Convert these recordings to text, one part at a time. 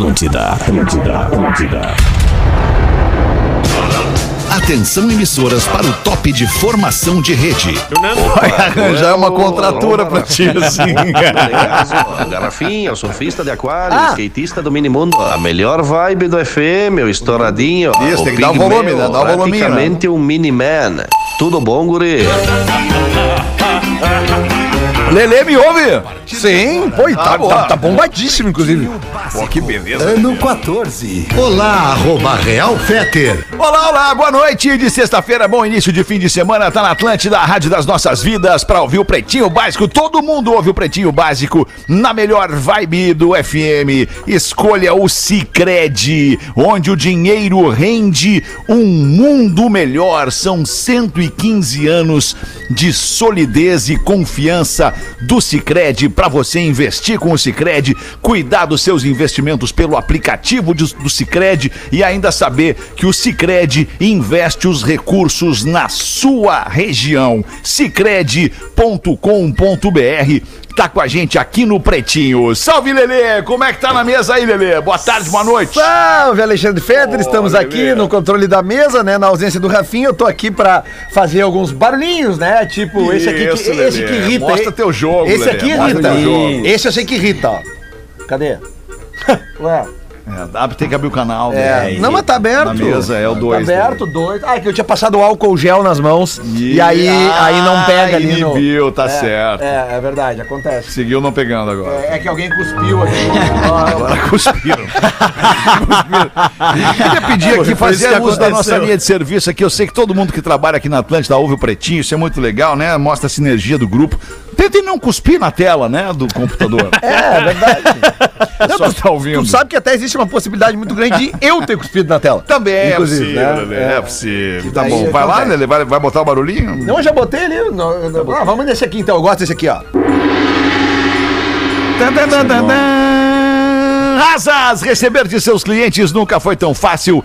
Atlântida, Atlântida, Atlântida. Atenção emissoras para o top de formação de rede. Vai arranjar uma contratura pra ti, assim. Garrafinha, o surfista de aquário, skatista do minimundo. A melhor vibe do FM, o estouradinho. Isso, o tem que dar o volume, né? Dá o voluminho, né? Praticamente um mini-man. Tudo bom, guri? Lelê, me ouve? Sim, pô, tá, boa. tá, tá bombadíssimo, inclusive. Pô, que beleza. Ano 14. Olá, arroba Real Feter. Olá, olá, boa noite de sexta-feira, bom início de fim de semana, tá na Atlântida, a Rádio das Nossas Vidas, pra ouvir o Pretinho Básico, todo mundo ouve o Pretinho Básico na melhor vibe do FM, escolha o Cicred, onde o dinheiro rende um mundo melhor, são 115 anos de solidez e confiança do Cicred para você investir com o Cicred, cuidar dos seus investimentos pelo aplicativo de- do Cicred e ainda saber que o Cicred investe os recursos na sua região. Cicred.com.br tá com a gente aqui no Pretinho. Salve, Lelê! Como é que tá na mesa aí, Lelê? Boa tarde, boa noite. Salve, Alexandre Feder, estamos Olha, aqui Lelê. no controle da mesa, né? Na ausência do Rafinha, eu tô aqui pra fazer alguns barulhinhos, né? Tipo, esse aqui Isso, que, esse Lelê. que irrita. Mostra teu jogo, Esse Lelê. aqui irrita. Esse eu sei que irrita, ó. Cadê? Ué. É, dá- tem que abrir o canal. É, né? não, mas tá aberto. Na mesa é o Tá dois, aberto, dois. Ah, é que eu tinha passado o álcool gel nas mãos. E, E- aí, Ah, aí não pega ali no... inibiu, tá É, certo. É, é verdade, acontece. Seguiu não pegando agora. É, é que alguém cuspiu aqui. Agora cuspiram. cuspiram. Queria pedir aqui, fazer uso da nossa linha de serviço aqui. Eu sei que todo mundo que trabalha aqui na Atlântida ouve o Pretinho, isso é muito legal, né? Mostra a sinergia do grupo. Tentem não cuspir na tela, né, do computador. É, é verdade. É só tá ouvindo. Tu sabe que até existe uma possibilidade muito grande de eu ter cuspido na tela. Também é Inclusive, possível, né? Lelê, é, possível. Tá bom. Vai lá. Lelê, vai, vai botar o barulhinho? Não, eu já botei ali. não- não- ah, vamos nesse aqui então. Eu gosto desse aqui, ó. Tan. Asas, receber de seus clientes nunca foi tão fácil.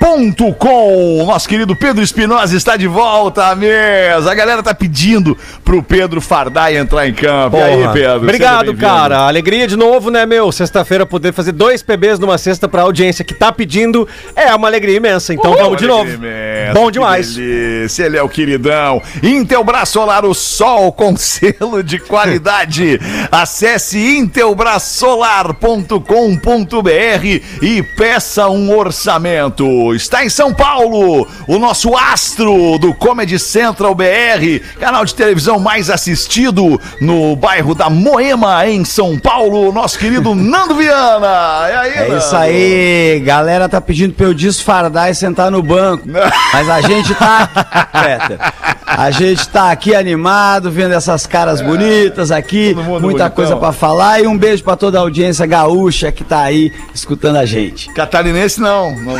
ASAAS.com. Nosso querido Pedro Espinosa está de volta à mesa. A galera tá pedindo pro Pedro Fardai entrar em campo. E aí, Porra. Pedro? Obrigado, cara. Alegria de novo, né, meu? Sexta-feira poder fazer dois PBs numa sexta pra audiência que tá pedindo é uma alegria imensa. Então vamos de novo. Imensa, Bom demais. delícia, ele é o queridão. Intelbras Solar, o sol com selo de qualidade. Acesse intelbrasolar.com.br e peça um orçamento. Está em São Paulo, o nosso astro do Comedy Central BR, canal de televisão mais assistido no bairro da Moema, em São Paulo, nosso querido Nando Viana. E aí, É Nando? isso aí, galera tá pedindo pra eu desfardar e sentar no banco. Mas a gente tá. Peter, a gente tá aqui animado, vendo essas caras bonitas aqui, muita bonitão. coisa pra falar. E um beijo pra toda a audiência gaúcha que tá aí escutando a gente. Catarinense não. não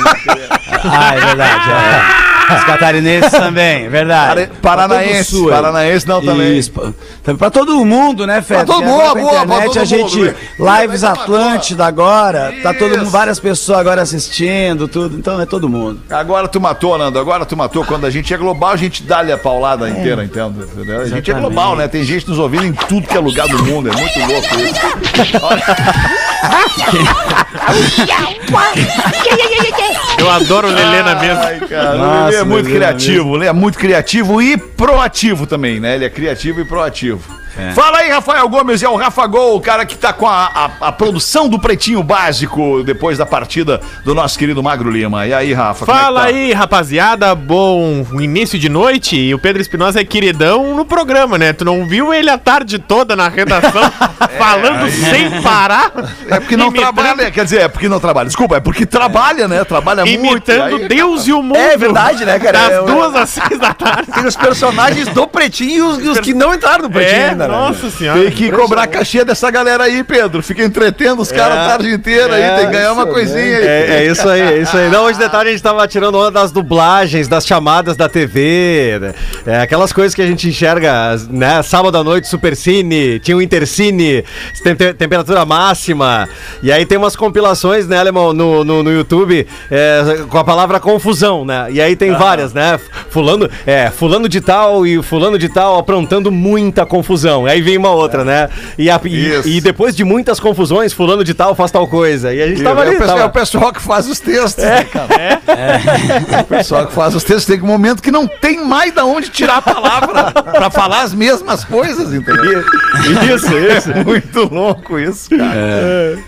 Ah, é verdade. é. Os catarinenses também, é verdade. Pra paranaense, sul paranaense não também. Isso, pra, também pra todo mundo, né, Fede? Pra todo mundo, com a boa, pra internet todo a gente. mundo, Lives Atlântida agora, tá todo mundo, Isso. várias pessoas agora assistindo, tudo. Então é todo mundo. Agora tu matou, Nando. Agora tu matou. Quando a gente é global, a gente dá-lhe a paulada inteira, entende? Entendeu? A gente é global, né? Tem gente nos ouvindo em tudo que é lugar do mundo. É muito louco isso. Eu adoro o Lelê na mesa. Ai, cara, o Nossa, Lelê é muito Lelê, criativo. Ele é muito criativo e proativo também, né? Ele é criativo e proativo. Fala aí, Rafael Gomes, é o Rafa Gol, o cara que tá com a, a- a produção do Pretinho Básico depois da partida do nosso querido Magro Lima. E aí, Rafa? é Fala tá? aí, rapaziada. Bom início de noite. E o Pedro Espinosa é queridão no programa, né? Tu não viu ele a tarde toda na redação falando sem parar? É porque não Imitando- trabalha, quer dizer, é porque não trabalha. Desculpa, é porque trabalha, né? Trabalha muito. Imitando aí- Deus e o mundo. É verdade, né, cara? Das É, duas às seis da tarde. Tem os personagens do Pretinho e os, os que não entraram no Pretinho É, ainda, né? nossa senhora. Tem que cobrar cachê dessa galera aí, Pedro. Fica entretendo os caras a tarde inteira aí, tem que ganhar uma coisinha aí. É, é isso aí, é isso aí. Não, hoje de tarde a gente tava tirando onda das dublagens, das chamadas da TV, né? É, aquelas coisas que a gente enxerga, né? Sábado à noite, Supercine, tinha o Intercine, tem- tem- temperatura máxima. E aí tem umas compilações, né, Alemão, no, no, no YouTube, é, com a palavra confusão, né? E aí tem várias, né? Fulano, é, fulano de tal e fulano de tal aprontando muita confusão. Não. Aí vem uma outra, né? E, a- e- e depois de muitas confusões, fulano de tal faz tal coisa. E a gente tava é, ali, o pessoal, tava- é o pessoal que faz os textos, né, cara? É. O pessoal que faz os textos tem um momento que não tem mais da onde tirar a palavra pra falar as mesmas coisas, entendeu? Isso, isso. É muito louco isso, cara.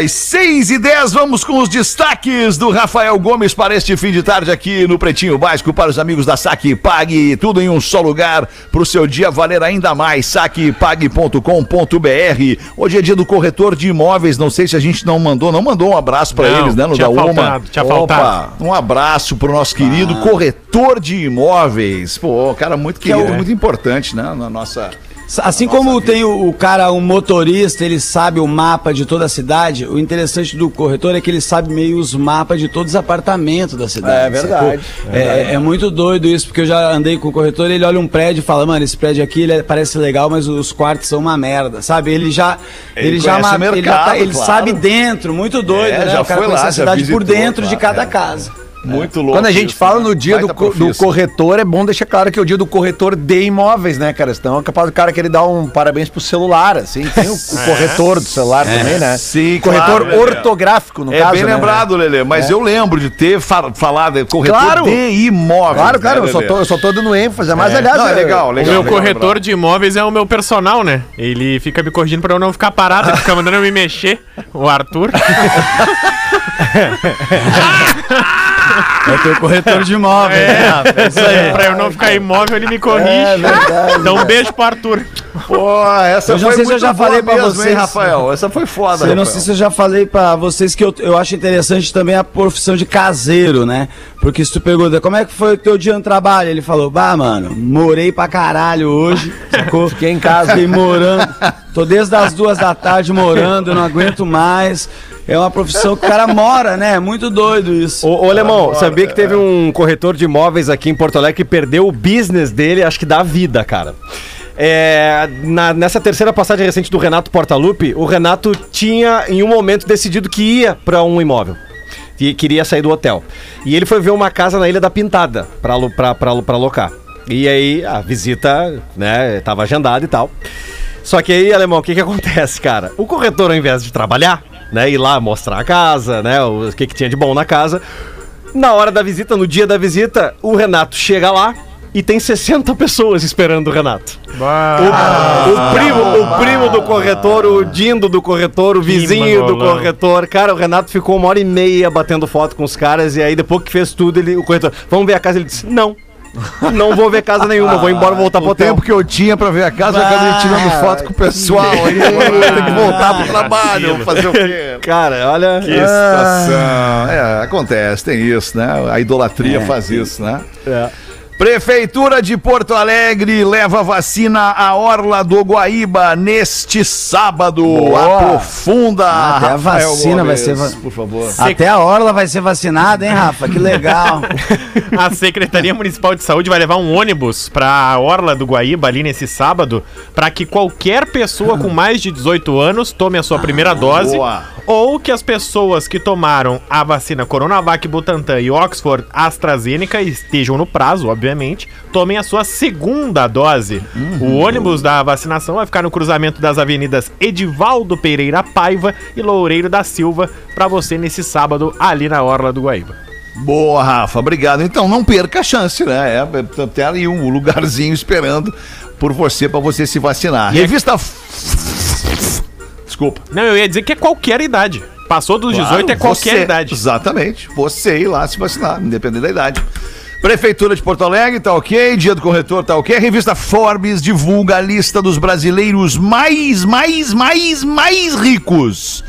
Às 6 e 10, vamos com os destaques do Rafael Gomes para este fim de tarde aqui no Pretinho Básico para os amigos da Saque e Pague. Tudo em um só lugar para o seu dia valer ainda mais. saquepague.com.br. Hoje é dia do corretor de imóveis. Não sei se a gente não mandou, não mandou um abraço para eles, né? No tinha da Uma. tinha Opa, faltado. um abraço pro nosso querido corretor de imóveis. Pô, cara muito querido, é muito importante, né? Na nossa. Assim como tem o, o cara, um motorista, ele sabe o mapa de toda a cidade, o interessante do corretor é que ele sabe meio os mapas de todos os apartamentos da cidade. É verdade, sacou? É, é muito doido isso, porque eu já andei com o corretor, ele olha um prédio e fala, mano, esse prédio aqui ele é- parece legal, mas os quartos são uma merda, sabe? Ele já. Ele Ele, já, conhece ma- o ele, já tá- mercado, ele claro. sabe dentro, muito doido, É, né? já o cara foi lá, a já cidade por dentro de claro, cada é. casa. Muito louco. Quando a gente isso, fala né? no dia do, co- do corretor, é bom deixar claro que é o dia do corretor de imóveis, né, cara? Senão é capaz do cara querer dar um parabéns pro celular, assim. Tem o, o corretor do celular também, né? Sim, corretor claro, ortográfico, no É caso. bem né? lembrado, Lelê, mas eu lembro de ter fa- falado corretor Claro. de imóveis. Claro, claro, né, eu só, tô, eu só tô dando ênfase. Mas, aliás, Não, é legal, O legal. meu legal, corretor de imóveis é o meu personal, né? Ele fica me corrigindo pra eu não ficar parado, ele fica mandando eu me mexer. O Arthur. É o teu corretor de imóveis. né, Rafa? É isso aí. pra eu não ficar imóvel, ele me corrige. então, um beijo pro Arthur. Pô, essa Eu já foi sei se eu já boa falei pra mesmo, vocês. hein, Rafael. Essa foi foda, Eu não Rafael. sei se eu já falei pra vocês que eu, eu acho interessante também a profissão de caseiro, né? Porque se tu pergunta, como é que foi o teu dia no trabalho? Ele falou, bah, mano, morei pra caralho hoje, sacou? Fiquei em casa, fiquei morando. Tô desde as duas da tarde morando, eu não aguento mais. É uma profissão que o cara mora, né? É muito doido isso. Ô, ô Alemão, sabia que teve é. um corretor de imóveis aqui em Porto Alegre que perdeu o business dele, acho que da vida, cara. É, na- nessa terceira passagem recente do Renato Portaluppi, o Renato tinha em um momento decidido que ia para um imóvel. E queria sair do hotel. E ele foi ver uma casa na Ilha da Pintada para alocar. E aí a visita, né, tava agendada e tal. Só que aí, alemão, o que que acontece, cara? O corretor, ao invés de trabalhar, né, ir lá mostrar a casa, né, o que que tinha de bom na casa, na hora da visita, no dia da visita, o Renato chega lá e tem 60 pessoas esperando o Renato. O, o primo, o primo do corretor, o Dindo do corretor, o vizinho do corretor. Cara, o Renato ficou uma hora e meia batendo foto com os caras e aí depois que fez tudo, ele, o corretor, vamos ver a casa? Ele disse, não. Não vou ver casa nenhuma, vou embora voltar pro O hotel. tempo que eu tinha pra ver a casa, eu acabei tirando foto com o pessoal. Aí agora ter que voltar pro trabalho. Vou fazer o quê? Cara, olha. Que situação. É, acontece, tem isso, né? A idolatria faz isso, né? É. Prefeitura de Porto Alegre leva vacina à Orla do Guaíba neste sábado. Boa. Aprofunda. Até a vacina vai Gomes, ser va- Por favor. Até a Orla vai ser vacinada, hein, Rafa? Que legal. A Secretaria Municipal de Saúde vai levar um ônibus para a Orla do Guaíba ali nesse sábado, para que qualquer pessoa com mais de 18 anos tome a sua primeira dose, boa. ou que as pessoas que tomaram a vacina Coronavac, Butantan e Oxford AstraZeneca estejam no prazo, obviamente, tomem a sua segunda dose. O ônibus da vacinação vai ficar no cruzamento das avenidas Edivaldo Pereira Paiva e Loureiro da Silva para você nesse sábado ali na Orla do Guaíba. Boa, Rafa, obrigado. Então não perca a chance, né? É, é, tem ali um lugarzinho esperando por você para você se vacinar. Revista. F- Desculpa. Não, eu ia dizer que é qualquer idade. Passou dos 18 Claro, é qualquer você- idade. Exatamente. Você ir lá se vacinar, independente da idade. Prefeitura de Porto Alegre, tá ok. Dia do corretor, tá ok. Revista Forbes divulga a lista dos brasileiros mais, mais, mais, mais ricos.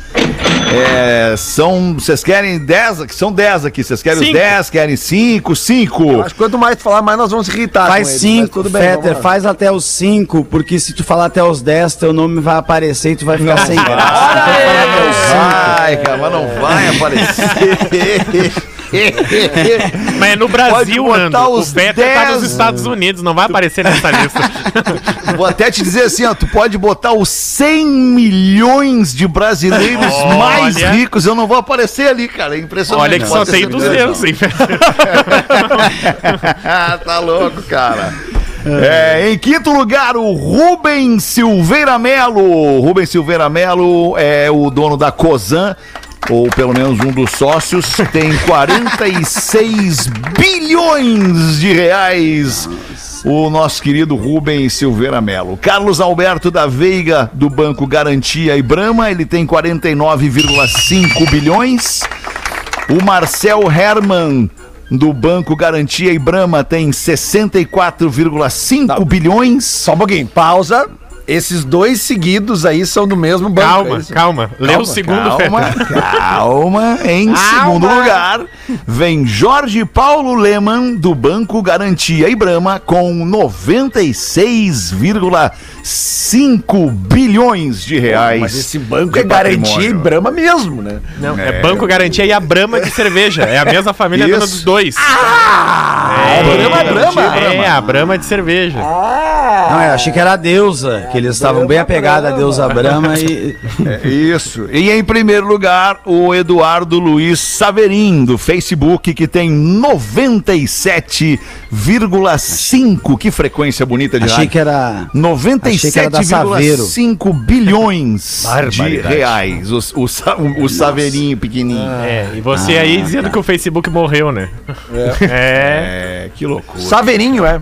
É, são. Vocês querem 10? aqui? São 10 aqui. Vocês querem os Cinco. 10? Querem 5? 5? Acho que quanto mais tu falar, mais nós vamos irritar. Faz com eles, mas cinco, tudo bem, Fetter, vamos lá. faz até os cinco, porque se tu falar até os 10, teu nome vai aparecer e tu vai ficar sem graça. Então fala até os cinco. Vai, cara, mas não vai aparecer. Mas é no Brasil, botar Nando. O Fetter tá 10. nos Estados Unidos, não vai aparecer nessa lista. Vou até te dizer assim, ó, tu pode botar os 100 milhões de brasileiros Olha. mais ricos, eu não vou aparecer ali, cara, é impressionante. Olha que só tem certeza. 200, hein? tá louco, cara. É, em quinto lugar, o Rubem Silveira Melo. Rubem Silveira Melo é o dono da Cosan, ou pelo menos um dos sócios, tem 46 bilhões de reais. O nosso querido Rubem Silveira Melo. Carlos Alberto da Veiga, do Banco Garantia e Brama, ele tem 49,5 bilhões. O Marcel Herman, do Banco Garantia e Brama, tem 64,5 bilhões. Só um pouquinho, pausa. Esses dois seguidos aí são do mesmo banco. Calma, é isso? calma. Lê o segundo, Calma, Feta. calma. Em segundo lugar, vem Jorge Paulo Leman, do Banco Garantia e Brama, com 96,5 bilhões de reais. Mas esse banco de é garantia e. Brahma mesmo, né? Não, é. Banco Garantia e a Brama de cerveja. É a mesma família dona dos dois. é Brahma, Brahma. É, a Brama de cerveja. Não, eu achei que era a deusa, que eles estavam bem apegados à deusa Brahma e. É, Isso. E em primeiro lugar, o Eduardo Luiz Saverin, do Facebook, que tem 97,5. Que frequência bonita de Achei rádio. que era. achei que era da Saveiro. 97,5 bilhões de reais. O, o, o, o Saveirinho pequenininho. É, e você aí dizendo que o Facebook morreu, né? É. É, que loucura. Saveirinho, é.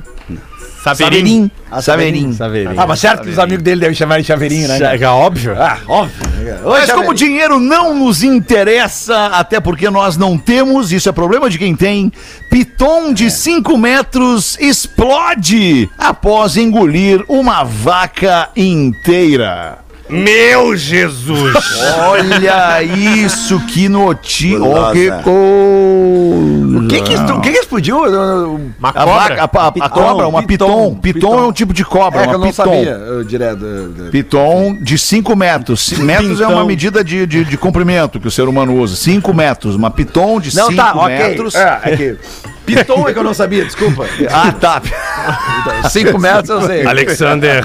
Saveirinho. Saveirinho. Saveirinho. Ah, mas certo que os amigos dele devem chamar de chaveirinho, né? É óbvio. Ah, óbvio. Mas como o dinheiro não nos interessa, até porque nós não temos, isso é problema de quem tem, Piton de 5 metros explode após engolir uma vaca inteira. Meu Jesus! Olha isso, que notícia. Oh, que coisa. O que que, o que que explodiu? Uma A, cobra. vaca, a, a- a Piton, cobra, uma piton. piton, Piton, é um tipo de cobra, É uma eu não piton. sabia, eu, direto. eu- Piton de 5 metros. Metros é uma medida de, de, de comprimento que o ser humano usa. 5 metros. Uma piton de 5 Não, tá, metros. É, é que... Piton é que eu não sabia, desculpa. Ah, tá. 5 metros eu sei. Alexander,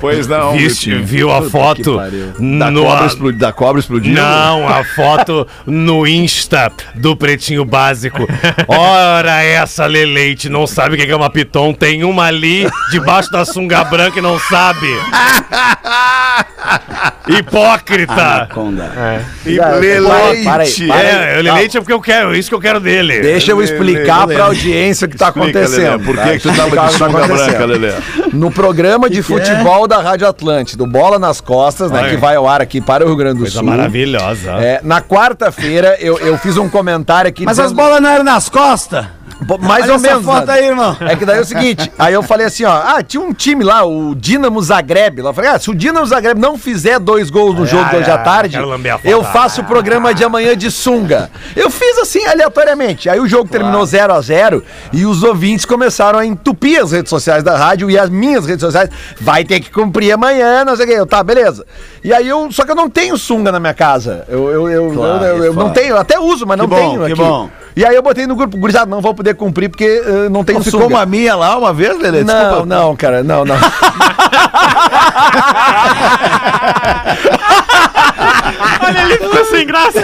Pois não. viste, viu a foto. Da, no cobra explodi- da cobra explodindo? Não, a foto no Insta do Pretinho Básico. Ora, essa Leleite não sabe o que é uma piton. Tem uma ali debaixo da sunga branca e não sabe. Hipócrita! Anaconda. E Para Leleite. para aí, para aí. É, o Leleite é porque eu quero, é isso que eu quero dele. Deixa eu explicar pra audiência o que tá Explica, acontecendo. Lelê, por tá? que, que tu tava Explicar de tá sunga branca, Lelê? No programa de futebol da Rádio Atlântida, Bola nas Costas, né, Ai. que vai ao ar aqui para o Rio Grande do Coisa Sul. maravilhosa. É, na quarta-feira eu, eu fiz um comentário aqui. Mas as dizendo- bolas não eram nas costas? Mais Olha ou menos. foto aí, irmão. É que daí é o seguinte, aí eu falei assim, ó, ah, tinha um time lá, o Dinamo Zagreb. Lá, eu falei, ah, se o Dinamo Zagreb não fizer dois gols no jogo de hoje à tarde, eu faço o programa de amanhã de sunga. Eu fiz assim, aleatoriamente. Aí o jogo terminou 0 a 0 e os ouvintes começaram a entupir as redes sociais da rádio e as minhas redes sociais. Vai ter que cumprir amanhã, não sei o quê. Eu, tá, beleza. E aí eu, só que eu não tenho sunga na minha casa. Eu, eu, eu, Claro, eu, eu- eu não claro. tenho, eu até uso, mas não bom, tenho que aqui. bom. E aí eu botei no grupo, gurizada, não vou poder cumprir porque eh, não tenho Não ficou sunga. uma minha lá uma vez, Lelê? Não, Desculpa. não, cara, não, não. Olha, ele ficou sem graça.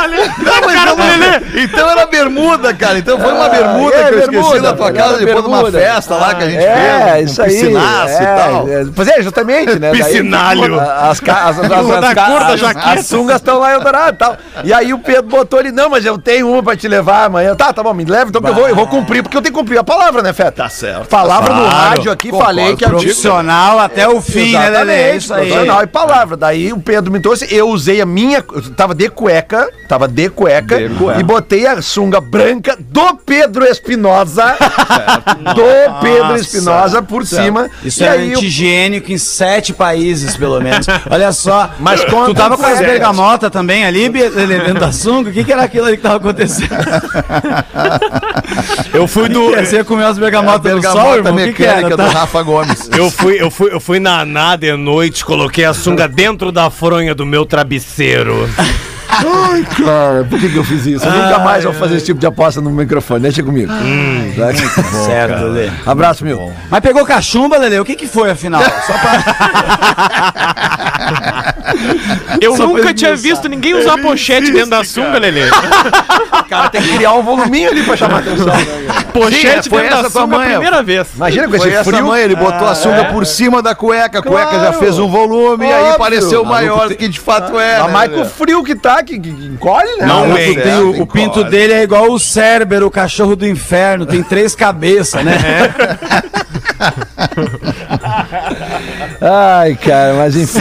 Olha, Não, mas cara não, do Lelê. Então era bermuda, cara. Então foi uma Ah, bermuda é, que eu esqueci bermuda, da tua era casa depois de uma festa lá que a gente É, fez. isso um aí. piscinaço é, e tal. é, Pois é, justamente, né? Daí- Piscinalho. As, as, as, as, sungas estão lá em Eldorado e tal. E aí o Pedro botou ele, não, mas eu tenho uma pra te levar amanhã. Tá, tá bom, me leva, então que eu vou, eu vou cumprir, porque eu tenho que cumprir a palavra, né, Feta? Tá certo. Palavra no rádio aqui, Concordo falei que a Profissional até o fim, né, Lelê? É isso aí. profissional e palavra. Daí o Pedro me trouxe, eu usei a minha, eu tava de cueca, tava de cueca, De cueca. e botei a sunga branca do Pedro Espinosa, do Pedro Espinosa por cima. Isso e é aí o- anti-higiênico em sete países, pelo menos. Olha só. Mas tu conta tava com as sete. bergamotas também ali, dentro da sunga? O que, que era aquilo ali que tava acontecendo? Eu fui do. Você comeu as bergamotas do sol, Bergamota irmão? O que, que mecânica era? do Tá? Rafa Gomes. Eu fui, eu fui, eu fui na Aná de noite, coloquei a sunga dentro da fronha do meu travesseiro. Ai, cara, por que, que eu fiz isso? Eu nunca mais vou fazer esse tipo de aposta no microfone, deixa comigo. Tá? Certo, Lelê. Abraço, meu. Mas pegou cachumba, Lelê? O que, que foi, afinal? Só pra... Eu Só nunca tinha visto ninguém usar pochete dentro da sunga, Lelê. O cara tem que criar um voluminho ali pra chamar atenção. né? Pochete Sim, foi dentro da sunga a primeira vez. Imagina com Foi esse essa frio. mãe, ele botou a sunga por cima da cueca, a cueca já Claro. fez um volume e aí pareceu maior do que de fato é. Ainda né, mais com o frio que tá, que, encolhe, né? Não, tem, o, pinto dele é igual o Cérbero, o cachorro do inferno, tem três cabeças, né? Ai, cara, mas enfim.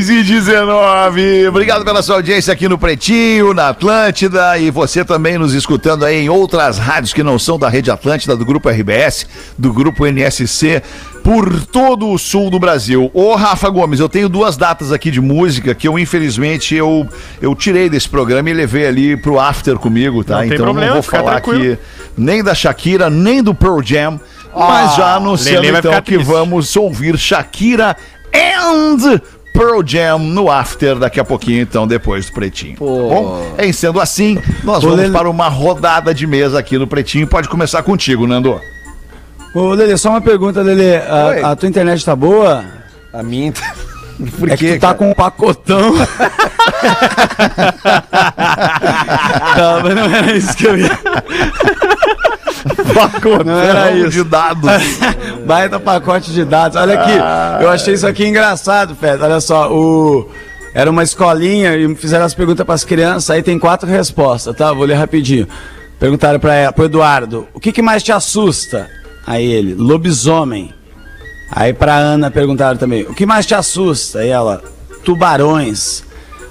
6 e 19. Obrigado pela sua audiência aqui no Pretinho, na Atlântida e você também nos escutando aí em outras rádios que não são da Rede Atlântida, do Grupo RBS, do Grupo NSC, por todo o sul do Brasil. Ô Rafa Gomes, eu tenho duas datas aqui de música que eu infelizmente eu, eu tirei desse programa e levei ali pro after comigo, tá? Não tem então problema, não vou falar aqui nem da Shakira, nem do Pearl Jam, mas já anunciando Lelê então que vamos ouvir Shakira and Pearl Jam no after daqui a pouquinho, então, depois do Pretinho. Bom, em sendo assim, nós vamos Lelê- para uma rodada de mesa aqui no Pretinho. Pode começar contigo, Nando. Ô, Lelê, só uma pergunta, Lelê. A, a tua internet tá boa? A minha. Por é que quê? tu tá cara? com um pacotão. tá, mas não era isso que eu ia. Não era isso. de dados. Baita pacote de dados. Olha aqui, eu achei isso aqui engraçado, Fed. Olha só, o... era uma escolinha e fizeram as perguntas para as crianças, aí tem quatro respostas, tá? Vou ler rapidinho. Perguntaram para pro Eduardo, o que, que mais te assusta? Aí ele, lobisomem. Aí pra Ana perguntaram também, o que mais te assusta? Aí ela, tubarões.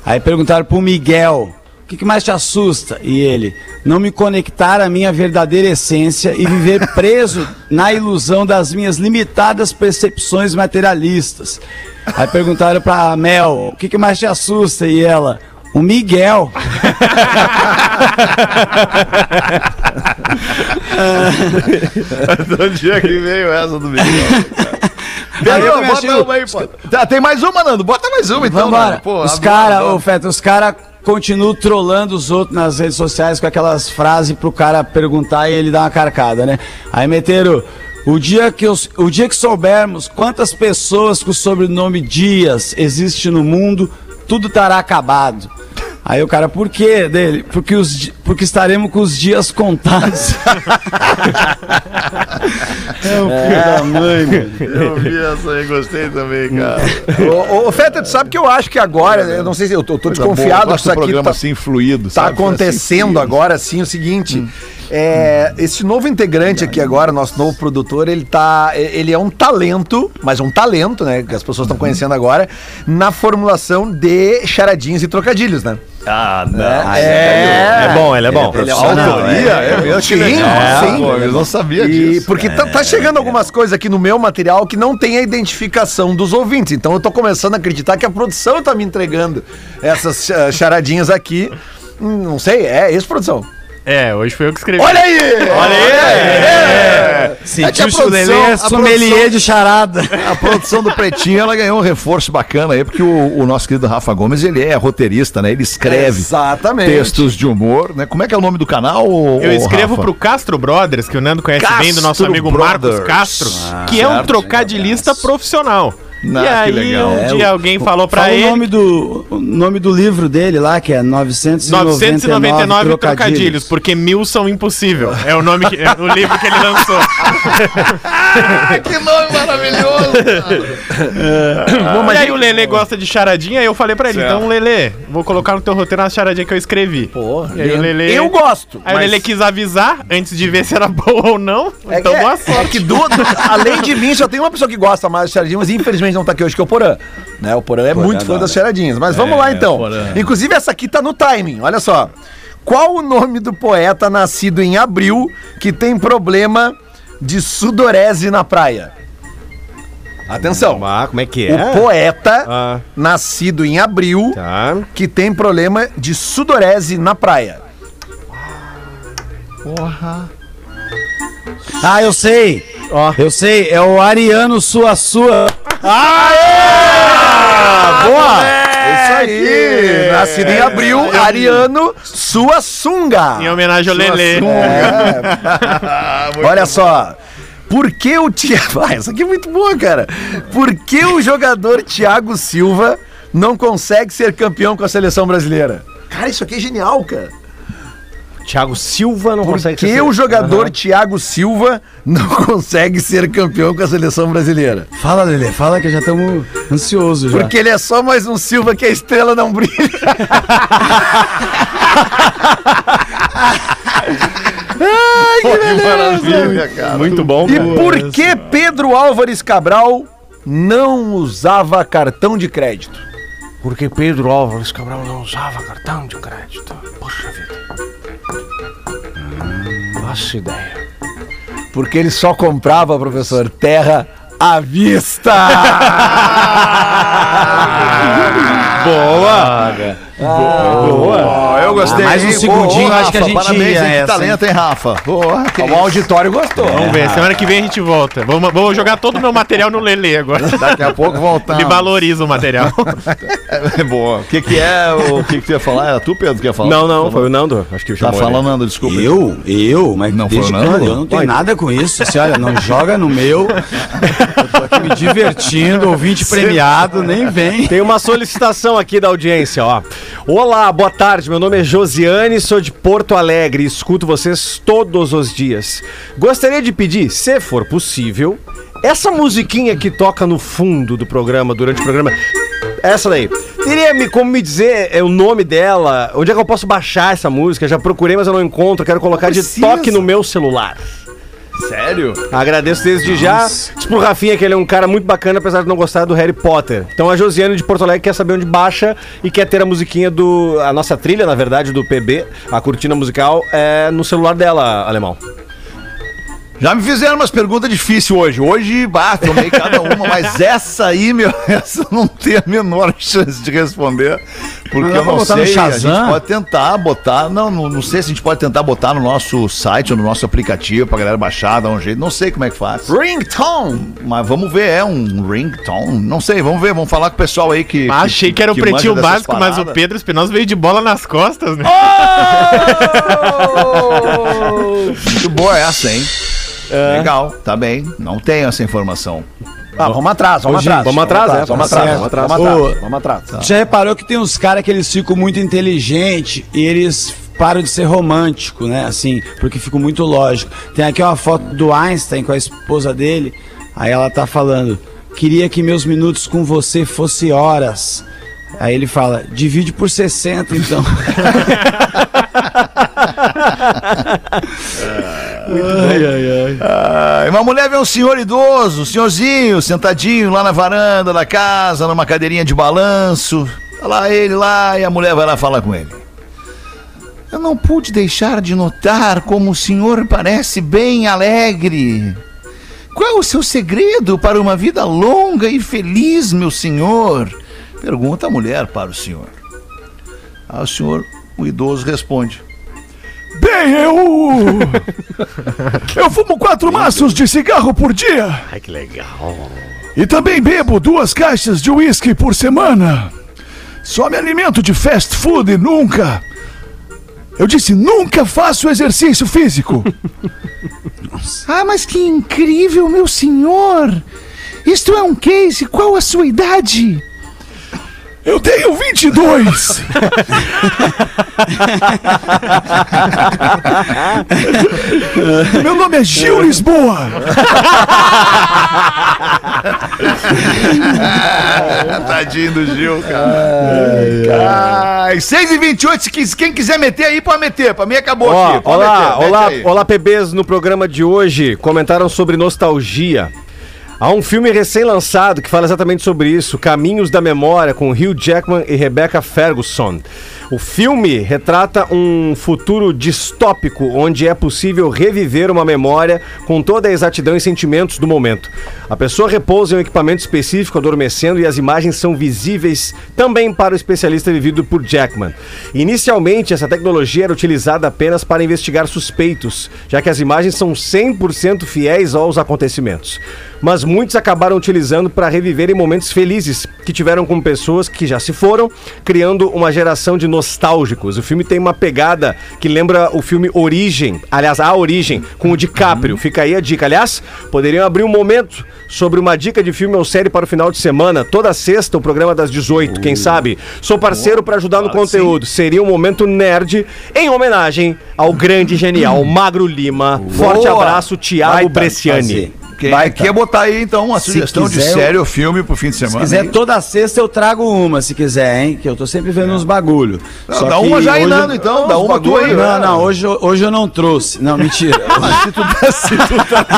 Aí perguntaram Miguel, o que, que mais te assusta? E ele, não me conectar à minha verdadeira essência e viver preso na ilusão das minhas limitadas percepções materialistas. Aí perguntaram pra Mel, o que, que mais te assusta? E ela, o Miguel. De onde é que veio essa do Miguel? Aí eu bota uma aí, pô. Tá, tem mais uma, Nando. Bota mais uma, então. Vambora. Pô, os caras, ô Feta, os caras continuam trollando os outros nas redes sociais com aquelas frases pro cara perguntar e ele dá uma carcada, né? Aí meteram. O dia, que os- o dia que soubermos quantas pessoas com o sobrenome Dias existe no mundo, tudo estará acabado. Aí o cara, por quê dele? Porque, os, porque estaremos com os dias contados. é o filho da mãe, mano. Eu vi essa aí, gostei também, cara. Ô, ô, Feta, tu sabe que eu acho que agora, eu não sei se eu tô, tô Coisa boa. desconfiado Eu que gosto isso aqui programa tá, assim, fluido, tá sabe? acontecendo Assim, agora, assim, o seguinte. É, esse novo integrante aqui agora, nosso novo produtor, ele tá. Ele é um talento, mas um talento, né? Que as pessoas estão conhecendo agora, na formulação de charadinhos e trocadilhos, né? Ah, não. É, É bom, ele é bom. Ele é Autoria, autoria, é mesmo? sim, sim. Pô, eu não sabia E disso. porque tá, tá chegando algumas coisas aqui no meu material que não tem a identificação dos ouvintes. Então eu tô começando a acreditar que a produção tá me entregando essas ah, charadinhas aqui. Hum, Não sei, é isso, produção. É, hoje foi eu que escrevi. Olha aí! Olha aí! Sentiu a o Lelê produção- a sommelier produção- de charada. A produção do Pretinho, ela ganhou um reforço bacana aí, porque o, o nosso querido Rafa Gomes, ele é roteirista, né? Ele escreve Exatamente. textos de humor, né? Como é que é o nome do canal, ô- Eu escrevo Rafa? pro Castro Brothers, que o Nando conhece bem, do nosso Castro amigo Brothers. Marcos Castro, que é um certo. trocadilhista profissional. Ah, e aí, um É, dia alguém falou Fala ele... o nome do o nome do livro dele lá, que é 999, 999 trocadilhos, porque mil são impossível. É o nome que, é o livro que ele lançou. que nome maravilhoso! e aí o Lele gosta de charadinha, aí eu falei pra ele, então Lele, vou colocar no teu roteiro uma charadinha que eu escrevi. Pô, e aí o Lele... Eu gosto. Aí o Lele quis avisar antes de ver se era boa ou não. É, então que- boa é sorte. que do- além de mim, só tem uma pessoa que gosta mais das charadinhas, mas infelizmente não tá aqui hoje, que é o Porã. Né? O Porã é muito fã das charadinhas. Mas vamos lá então. Inclusive, essa aqui tá no timing, olha só. Qual o nome do poeta nascido em abril que tem problema de sudorese na praia? Atenção. Ah, como é que é? O poeta Ah, nascido em abril tá. que tem problema de sudorese na praia. Ah, eu sei. Eu sei, é o Ariano Sua Sua. Boa! Isso aí! Nascido em abril, Ariano Sua Sunga. Em homenagem ao Lele. Olha só. Por que o Thiago. Ah, essa aqui é muito boa, cara. Por que o jogador Thiago Silva não consegue ser campeão com a seleção brasileira? Cara, isso aqui é genial, cara. Thiago Silva não Por consegue que o jogador Thiago Silva não consegue ser campeão com a seleção brasileira? Fala, Lelê, fala que já estamos ansiosos. Porque ele é só mais um Silva que a estrela não brilha. Ai, que Maravilha, cara. Muito bom, E cara. por que Pedro Álvares Cabral não usava cartão de crédito? Porque Pedro Álvares Cabral não usava cartão de crédito. Poxa vida. Faço ideia. Porque ele só comprava, professor, terra à vista. Boa! Boa. Eu gostei. Mais um segundinho, acho que a Rafa, gente Parabéns, ia hein? Que essa, talento, hein, Rafa? Boa. que o isso. auditório gostou. Vamos ver, semana que vem a gente volta. Vou, vou jogar todo o meu material no Lele agora. Daqui a pouco voltamos. Ele valoriza o material. É boa. O que que é? O que que tu ia falar? Era tu, Pedro, que ia falar? Não, não, foi o Nando. Acho que Tá chamou ele. falando, Nando, desculpa. Eu? Eu? Mas Não foi o Nando? Eu não tenho nada com isso. Você olha, não joga no meu. Eu aqui me divertindo, ouvinte premiado, nem vem. Tem uma solicitação aqui da audiência, ó. Olá, boa tarde. Meu nome é Josiane, sou de Porto Alegre e escuto vocês todos os dias. Gostaria de pedir, se for possível, essa musiquinha que toca no fundo do programa, durante o programa. Essa daí. Teria me, como me dizer é, o nome dela? Onde é que eu posso baixar essa música? Já procurei, mas eu não encontro. Quero colocar de toque no meu celular. Sério? Agradeço desde já. Diz pro Rafinha que ele é um cara muito bacana, apesar de não gostar do Harry Potter. Então a Josiane de Porto Alegre quer saber onde baixa e quer ter a musiquinha do. A nossa trilha, na verdade, do PB, a cortina musical, é no celular dela, alemão. Já me fizeram umas perguntas difíceis hoje. Hoje, bah, tomei cada uma, mas essa aí, meu, essa não tenho a menor chance de responder. Porque eu pra não sei. A gente pode tentar botar. Não, não, não sei se a gente pode tentar botar no nosso site ou no nosso aplicativo pra galera baixar, dar um jeito. Não sei como é que faz. Ringtone! Mas vamos ver, é um ringtone. Não sei, vamos ver, vamos falar com o pessoal aí que. Ah, achei que era o manja pretinho básico, mas o. Pedro Espinosa veio de bola nas costas, né? Muito boa essa, hein? Legal, tá bem. Não tenho essa informação. Ah, vamos atrás, vamos Hoje, atrás. vamos atrás, é, vamos tá atrás, vamos atrás, Ô, vamos atrás, vamos atrás. Já reparou que tem uns caras que eles ficam muito inteligentes e eles param de ser romântico, né? Assim, porque ficam muito lógico. Tem aqui uma foto do Einstein com a esposa dele. Aí ela tá falando: Queria que meus minutos com você fossem horas. Aí ele fala: Divide por 60, então. Ah, uma mulher vê um senhor idoso, um senhorzinho, sentadinho lá na varanda da casa, numa cadeirinha de balanço. Tá lá ele lá e a mulher vai lá falar com ele. Eu não pude deixar de notar como o senhor parece bem alegre. Qual é o seu segredo para uma vida longa e feliz, meu senhor? Pergunta a mulher para o senhor. Aí o senhor, o idoso, responde. Bem, eu. Eu fumo quatro maços de cigarro por dia. Ai, que legal. E também bebo duas caixas de uísque por semana. Só me alimento de fast food e nunca. Eu disse, nunca faço exercício físico. ah, mas que incrível, meu senhor! Isto é um case. Qual a sua idade? Eu tenho 22. Meu nome é Gil Lisboa. Tadinho do Gil, cara. Ai, 6 e 28 se quis- quem quiser meter aí, pode meter. Pra mim acabou Ó, aqui. Pode olá, meter, mete olá, olá, PBs no programa de hoje comentaram sobre nostalgia. Há um filme recém-lançado que fala exatamente sobre isso, Caminhos da Memória, com Hugh Jackman e Rebecca Ferguson. O filme retrata um futuro distópico onde é possível reviver uma memória com toda a exatidão e sentimentos do momento. A pessoa repousa em um equipamento específico adormecendo e as imagens são visíveis também para o especialista vivido por Jackman. Inicialmente, essa tecnologia era utilizada apenas para investigar suspeitos, já que as imagens são 100% fiéis aos acontecimentos. Mas muitos acabaram utilizando para reviverem momentos felizes que tiveram com pessoas que já se foram, criando uma geração de nostálgicos. O filme tem uma pegada que lembra o filme Origem, aliás, A Origem, com o DiCaprio. Fica aí a dica. Aliás, poderiam abrir um momento sobre uma dica de filme ou série para o final de semana. Toda sexta, o programa das 18, quem sabe? Sou parceiro para ajudar no conteúdo. Seria um momento nerd em homenagem ao grande genial Magro Lima. Forte abraço, Thiago Bresciani. fazer. Quem Baita. quer botar aí, então, uma Se sugestão de quiser, série ou filme pro fim de Se semana? quiser, hein? toda sexta eu trago uma, se quiser, hein? Que eu tô sempre vendo uns bagulho. Não, dá uma já aí, Nando, então, dá uma tua aí, Não, não, hoje, eu- hoje eu não trouxe. Não, mentira. se tu, se tu tá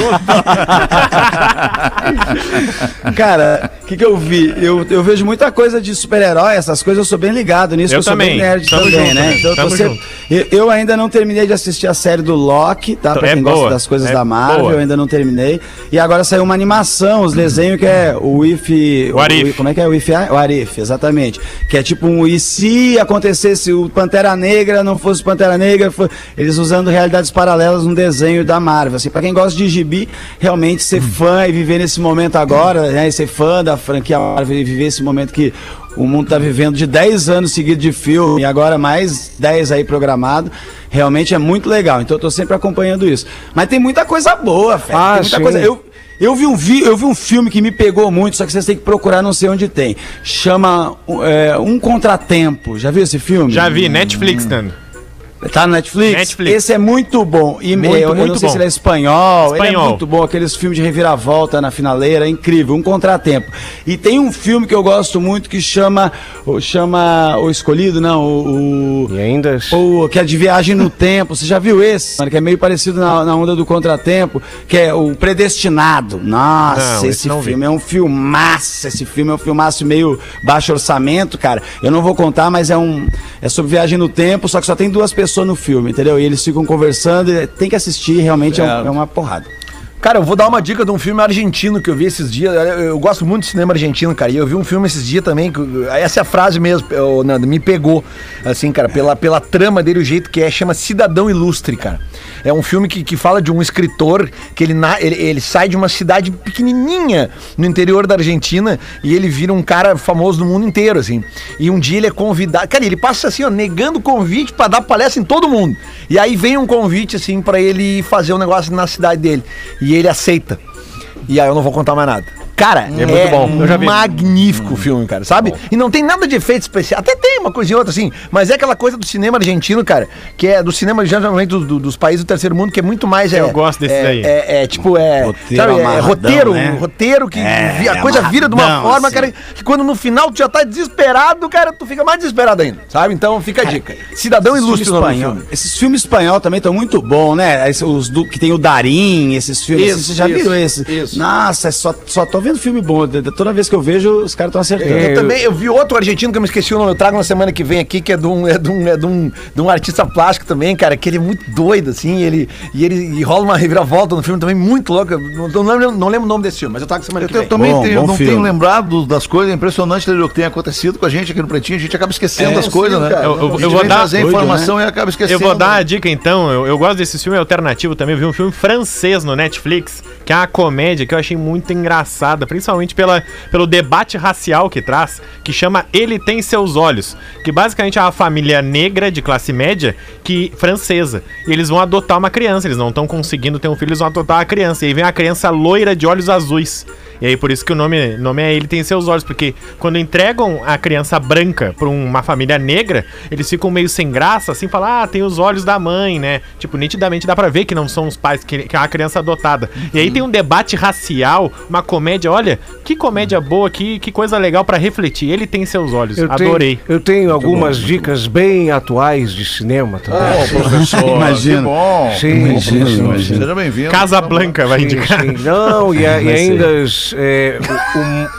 Cara, o que, que eu vi? Eu, eu vejo muita coisa de super-herói, essas coisas eu sou bem ligado nisso, Eu eu também. sou bem nerd Tamo também, junto, né? né? Então eu, sempre- eu, eu ainda não terminei de assistir a série do Loki, tá? Pra É quem boa, gosta das coisas é da Marvel, boa. eu ainda não terminei. E agora saiu uma animação, os desenhos que é o If. What If. Como é que é o If? O Arif, exatamente. Que é tipo um e se acontecesse o Pantera Negra não fosse Pantera Negra, fo- eles usando realidades paralelas num desenho da Marvel. Assim, pra quem gosta de gibi, realmente ser fã e viver nesse momento agora, né? E ser fã da franquia Marvel e viver esse momento que o mundo tá vivendo de 10 anos seguidos de filme e agora mais 10 aí programado, realmente é muito legal. Então eu tô sempre acompanhando isso. Mas tem muita coisa boa, velho. Ah, tem muita sim. coisa. Eu, eu vi, um vi, eu vi um filme que me pegou muito, só que vocês têm que procurar, não sei onde tem. Chama é, Um Contratempo. Já viu esse filme? Já vi, Netflix, Nando. Tá no Netflix? Netflix. Esse é muito bom. E Muito, eu, eu muito não sei bom. se ele é espanhol. Ele é Espanhol. muito bom. Aqueles filmes de reviravolta na finaleira, é incrível. Um contratempo. E tem um filme que eu gosto muito que chama. o- Chama. O Escolhido, não. O. o E ainda. o que é de viagem no tempo. Você já viu esse? Mano, que é meio parecido na, na onda do contratempo, que é o Predestinado. Nossa, Não, esse esse não vi. filme é um filmaço. Esse filme é um filmaço meio baixo orçamento, cara. Eu não vou contar, mas é um. É sobre viagem no tempo, só que só tem duas pessoas no filme, entendeu? E eles ficam conversando, e tem que assistir, realmente é, um- é uma porrada. Cara, eu vou dar uma dica de um filme argentino que eu vi esses dias. Eu, gosto muito de cinema argentino, cara. E eu vi um filme esses dias também. que- essa é a frase mesmo, Nando, me pegou. Assim, cara, pela, pela trama dele, o jeito que é, chama Cidadão Ilustre, cara. É um filme que, que fala de um escritor que ele, na, ele, ele sai de uma cidade pequenininha no interior da Argentina e ele vira um cara famoso no mundo inteiro, assim. E um dia ele é convidado. Cara, ele passa assim, ó, negando convite pra dar palestra em todo mundo. E aí vem um convite, assim, pra ele fazer um negócio na cidade dele. E ele aceita. E aí eu não vou contar mais nada. Cara, é, muito bom, eu já vi. magnífico o filme, cara, sabe? E não tem nada de efeito especial. Até tem uma coisinha ou outra, assim, mas é aquela coisa do cinema argentino, cara, que é do cinema geralmente do- do- dos países do terceiro mundo, que é muito mais. Eu é, gosto desse é, daí. É, é, tipo, é. Roteiro sabe, é roteiro, né? roteiro que É, vi- a é coisa vira de uma forma, assim. cara, que quando no final tu já tá desesperado, cara, tu fica mais desesperado ainda, sabe? Então fica a dica. Cidadão Esses Ilustre do espanhol- filme. Esses filmes espanhol também estão muito bons, né? Os do, que tem o Darim, esses filmes. Isso, Vocês já isso, viram esses? isso. Nossa, é só, só tô vendo filme bom. De- de- Toda vez que eu vejo, os caras estão acertando. Eu também, eu vi outro argentino que eu me esqueci o nome, eu trago na semana que vem aqui, que é de um, é de um, é de um, de um artista plástico também, cara, que ele é muito doido, assim, ele, e ele e rola uma reviravolta no filme também muito louca. Não, não, lembro, não lembro o nome desse filme, mas eu trago semana Eu, que vem. também Bom, tenho- bom não filme. tenho lembrado das coisas, é impressionante o que tem acontecido com a gente aqui no Pretinho, a gente acaba esquecendo É, das coisas, sim, né? cara. Eu- eu- A eu vou dar- Doido, informação e acaba esquecendo. Eu vou dar a dica então, eu, eu gosto desse filme alternativo também. Eu vi um filme francês no Netflix, que é uma comédia que eu achei muito engraçada, principalmente pela, pelo debate racial que traz, que chama Ele Tem Seus Olhos, que basicamente é uma família negra de classe média que francesa. E eles vão adotar uma criança, eles não estão conseguindo ter um filho, eles vão adotar uma criança. E aí vem a criança loira de olhos azuis. E aí por isso que o nome, nome é Ele Tem Seus Olhos, porque quando entregam a criança branca pra uma família negra, eles ficam meio sem graça, assim, falam, ah, tem os olhos da mãe, né? Tipo, nitidamente dá pra ver que não são os pais, que, que é uma criança adotada. E aí tem um debate racial, uma comédia, olha, que comédia boa, que, que coisa legal pra refletir. Ele tem seus olhos, Eu adorei. Tenho, eu tenho algumas dicas bem atuais de cinema também. professor. Imagino. Que bom. Sim, Imagino, sim, imagino. Seja bem-vindo. Casa Blanca vai Sim, indicar. sim. Não, e, a- e ainda é,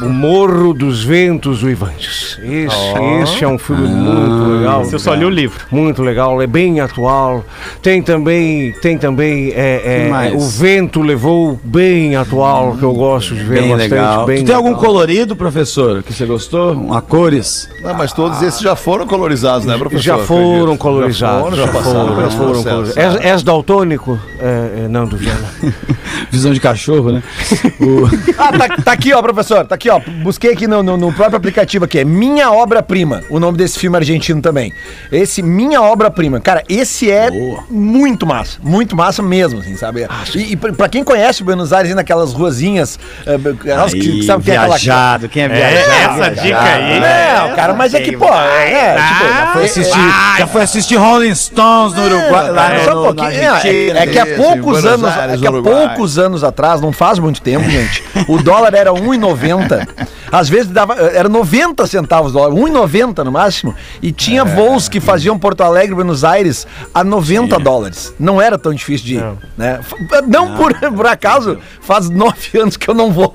o, o Morro dos Ventos Uivantes. Esse, esse é um filme muito legal. Eu só li o livro. Muito legal, é bem atual. Tem também, tem também é, é, o vento levou bem atual que eu gosto de ver Bem bastante. legal. Bem tu tem algum colorido, professor, que você gostou? A cores? Não, mas todos esses já foram colorizados, né, professor? Já foram colorizados. Já foram, já passaram já foram processo. colorizados. És, és daltônico, é, é, Nando Viana? Visão de cachorro, né? O- Ah, tá, tá aqui, ó, professor. Tá aqui, ó. Busquei aqui no, no- no próprio aplicativo aqui. É Minha Obra-Prima. O nome desse filme argentino também. Esse Minha Obra-Prima. Cara, esse é muito massa. Muito massa mesmo, assim, sabe? E, e pra quem conhece Buenos Aires, naquelas ruazinhas. eh, que, Aí, sabe, tem aquela- viajado, quem é É, viajado? essa dica aí. Não, cara, mas é que, pô, é, tipo, já foi Assistir, já foi assistir Rolling Stones no Uruguai, lá Cara, no, só um pouquinho. É, é, é que há poucos anos, é que há poucos anos atrás, não faz muito tempo, gente, o dólar era 1,90. Às vezes dava, era 90 centavos o dólar, 1,90 no máximo, e É. tinha voos que faziam Porto Alegre, Buenos Aires a 90 dólares. Não era tão difícil de ir, Não. né? F- Não, por, por acaso, faz nove anos que eu não vou.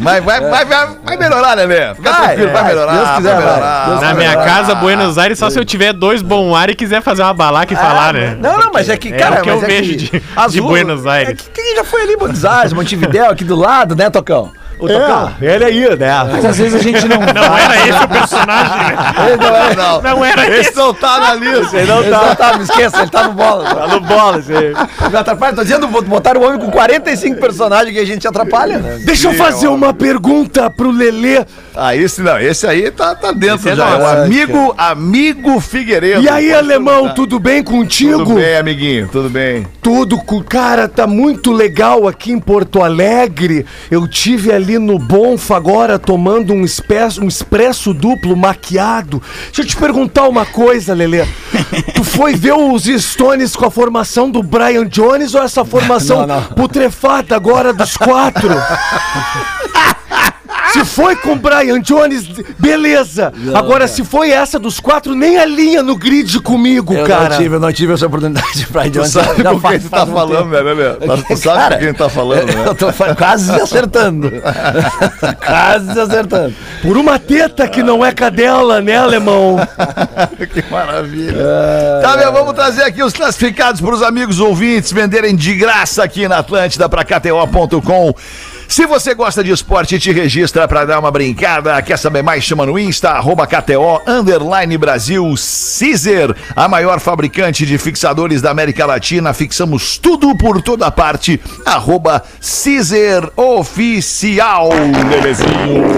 Mas vai, vai, vai, vai melhorar, Lelê. Fica Vai, vai melhorar. Deus quiser, vai vai. melhorar. Deus Na minha melhorar. casa, Buenos Aires, só se eu tiver dois bom ar e quiser fazer uma balaca e falar, né? Não, não, mas é que, É cara, o que eu é vejo que de- de Buenos Aires. É que quem já foi ali Buenos Aires, Montevidéu, aqui do lado, né, Tocão? O Tocão. ele aí, né? Mas às vezes a gente não Não era esse o personagem, né? Não, não. Não era esse. Esse não tá na lista. Ele não tá, tá, me esqueça, ele tá no bola. Tá no bola, isso aí. Me atrapalha, tô dizendo, botaram o homem com 45 personagens que a gente atrapalha, né? Deixa eu fazer uma pergunta pro Lelê. Ah, esse não, esse aí tá, tá dentro é já. É o amigo, amigo Figueiredo. E aí, alemão, perguntar. tudo bem contigo? Tudo bem, amiguinho, tudo bem. Tudo, cara, tá muito legal aqui em Porto Alegre. Eu tive ali no Bonfa agora tomando um expresso, um expresso duplo maquiado. Deixa eu te perguntar uma coisa, Lelê. Tu foi ver os Stones com a formação do Brian Jones ou essa formação Não, não. putrefada agora dos quatro? Se foi com Brian Jones, beleza. Agora, se foi essa dos quatro, nem alinha no grid comigo, Eu cara. não tive, eu não tive essa oportunidade pra Tu sabe com quem tu tá falando, né, Lelê? Tu sabe Cara, com quem tá falando, né? Eu tô quase acertando. quase acertando. Por uma teta que não é cadela, né, alemão? que maravilha. Tá, meu, vamos trazer aqui os classificados para os amigos ouvintes venderem de graça aqui na Atlântida para KTO.com. Se você gosta de esporte, te registra para dar uma brincada. Quer saber mais? Chama no Insta, arroba KTO, underline Brasil, Caesar, a maior fabricante de fixadores da América Latina. Fixamos tudo por toda parte, arroba Caesar Oficial. Belezinho.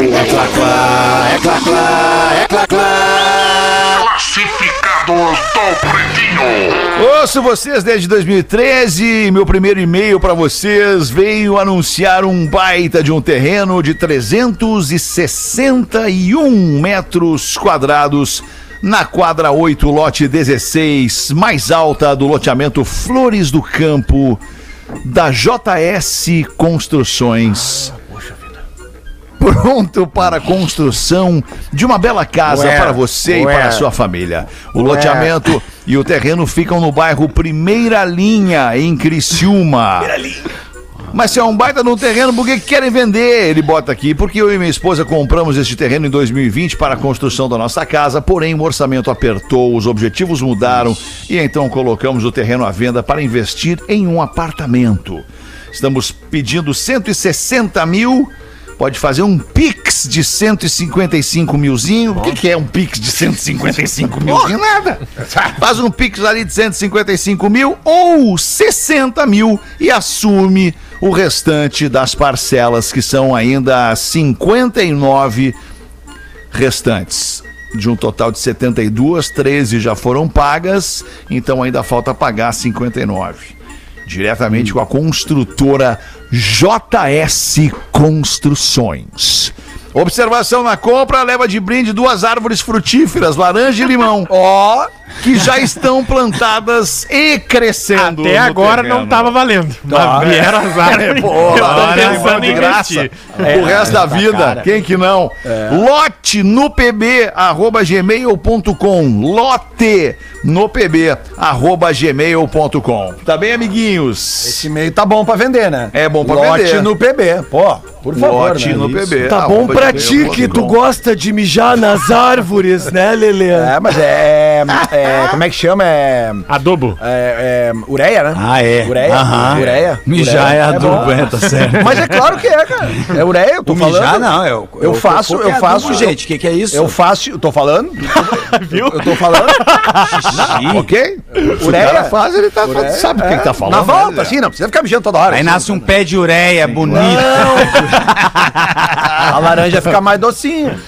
Classificados do Pretinho. Ouço vocês desde 2013. Meu primeiro e-mail para vocês veio anunciar um baita de um terreno de 361 metros quadrados na quadra 8, lote 16, mais alta do loteamento Flores do Campo da JS Construções. Pronto para a construção de uma bela casa Ué, para você e ué. para a sua família. O loteamento e o terreno ficam no bairro Primeira Linha, em Criciúma. Mas se é um baita no terreno, por que que querem vender? Ele bota aqui, porque eu e minha esposa compramos este terreno em 2020 para a construção da nossa casa, porém o orçamento apertou, os objetivos mudaram e então colocamos o terreno à venda para investir em um apartamento. Estamos pedindo 160 mil. Pode fazer um Pix de 155 milzinho. O que, que é um Pix de 155 milzinho? Nada. Faz um Pix ali de 155 mil ou 60 mil e assume o restante das parcelas, que são ainda 59 restantes. De um total de 72, 13 já foram pagas, então ainda falta pagar 59 diretamente com a construtora JS Construções. Observação na compra leva de brinde duas árvores frutíferas, laranja e limão. Ó, que já estão plantadas e crescendo. Até agora terreno. não tava valendo. Tá. Mas vieram as árvores. Pô, eu limão pensando de em graça. investir. o resto da vida, quem que não? Lote no pb arroba gmail.com. Lote no pb arroba gmail.com. Tá bem, amiguinhos? Esse meio tá bom pra vender, né? É bom pra Lote vender. no PB. Pô, por favor. Lote né? no Isso. pb. Tá bom pra ti que tu gosta de mijar nas árvores, né, Lelê? É, mas é, é, como é que chama? É, Adobo. é, é ureia, né? Ah, é. Ureia? Aham. Ureia? Mijar Ureia. é É adubo, é, tá certo. Mas é claro que é, cara. É ureia, eu tô O falando. mijar, não. Eu, Eu faço, eu faço. gente. O que, que é isso? Eu faço, eu tô falando. Viu? Eu tô falando. Ok? O Ureia. faz, ele tá, Ureia, sabe o que, é. que tá falando. Na volta, né? assim, não precisa ficar mijando toda hora. Aí assim. nasce um pé de ureia bonito. A laranja fica mais docinha.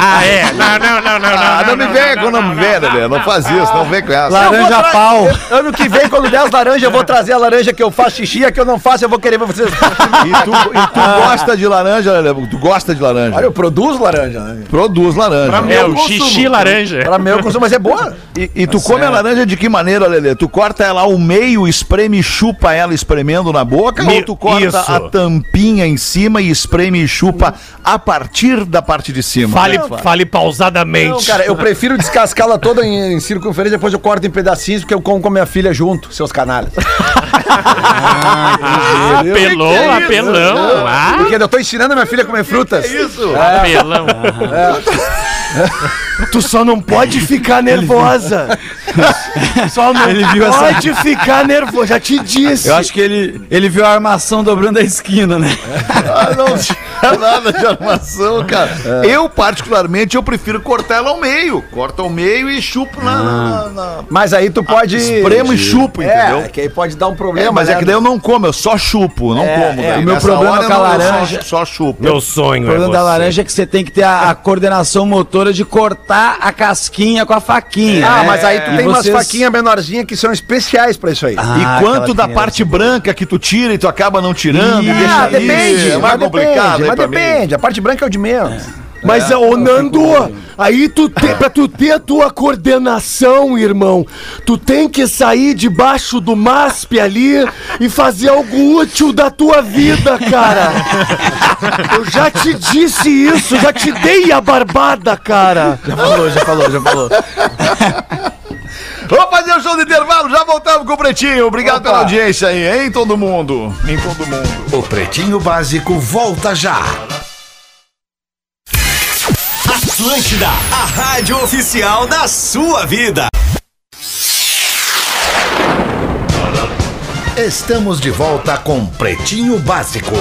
Ah, é. Não, não, não, não, não. Ah, não, me com não me vem, né? Não faz isso, não vem com essa. Laranja pau. Ano que vem, quando der as laranjas, eu vou trazer a laranja que eu faço xixi, a que eu não faço, eu vou querer ver vocês. E tu, e tu gosta de laranja, Lelê? Tu gosta de laranja? Olha, eu produzo laranja, né? Produz laranja. É o xixi laranja. Pra meu consumo, mas é boa. E, e tu come a laranja de que maneira, Lelê? Tu corta ela ao meio, espreme e chupa ela espremendo na boca? Me- ou tu corta isso. a tampinha em cima e espreme e chupa a partir da parte de cima? Fale, fale pausadamente. Não, cara, eu prefiro descascá-la toda em, em circunferência, depois eu corto em pedacinhos, porque eu como com a minha filha junto, seus canalhas. Apelou, apelão. Ah, Porque eu tô ensinando a minha filha a comer frutas. Isso! apelão. Tu só não pode ficar nervosa. Só não Ele viu essa- pode ficar nervosa. Já te disse. Eu acho que ele, ele viu a armação dobrando a esquina, né? Ah, não tinha nada de armação, cara. Eu, particularmente, eu prefiro cortar ela ao meio. Corta ao meio e chupo na... na, na- Mas aí tu pode. Espremo e chupo, entendeu? É, que aí pode dar um problema. É, mas é né? que daí eu não como, eu só chupo, não É, como. é. O meu problema com a eu não- eu laranja- Só, só chupo. Meu sonho O problema é da laranja é que você tem que ter a, a coordenação motora de cortar a casquinha com a faquinha. Ah, mas aí tu E tem umas vocês- faquinhas menorzinhas que são especiais pra isso aí. Ah, E quanto da parte branca que tu tira e tu acaba não tirando e Ah, ali, depende. é mais mas complicado depende, aí mas depende. A parte branca é o de menos. Mas, ô Nando, aí tu tem, pra tu ter a tua coordenação, irmão, tu tem que sair debaixo do MASP ali e fazer algo útil da tua vida, cara. Eu já te disse isso, já te dei a barbada, cara. Já falou, já falou, já falou. Vamos fazer o show de intervalo, já voltamos com o Pretinho. Obrigado pela audiência aí, hein, todo mundo. Em todo mundo. O Pretinho Básico volta já. Atlântida, a rádio oficial da sua vida. Estamos de volta com Pretinho Básico.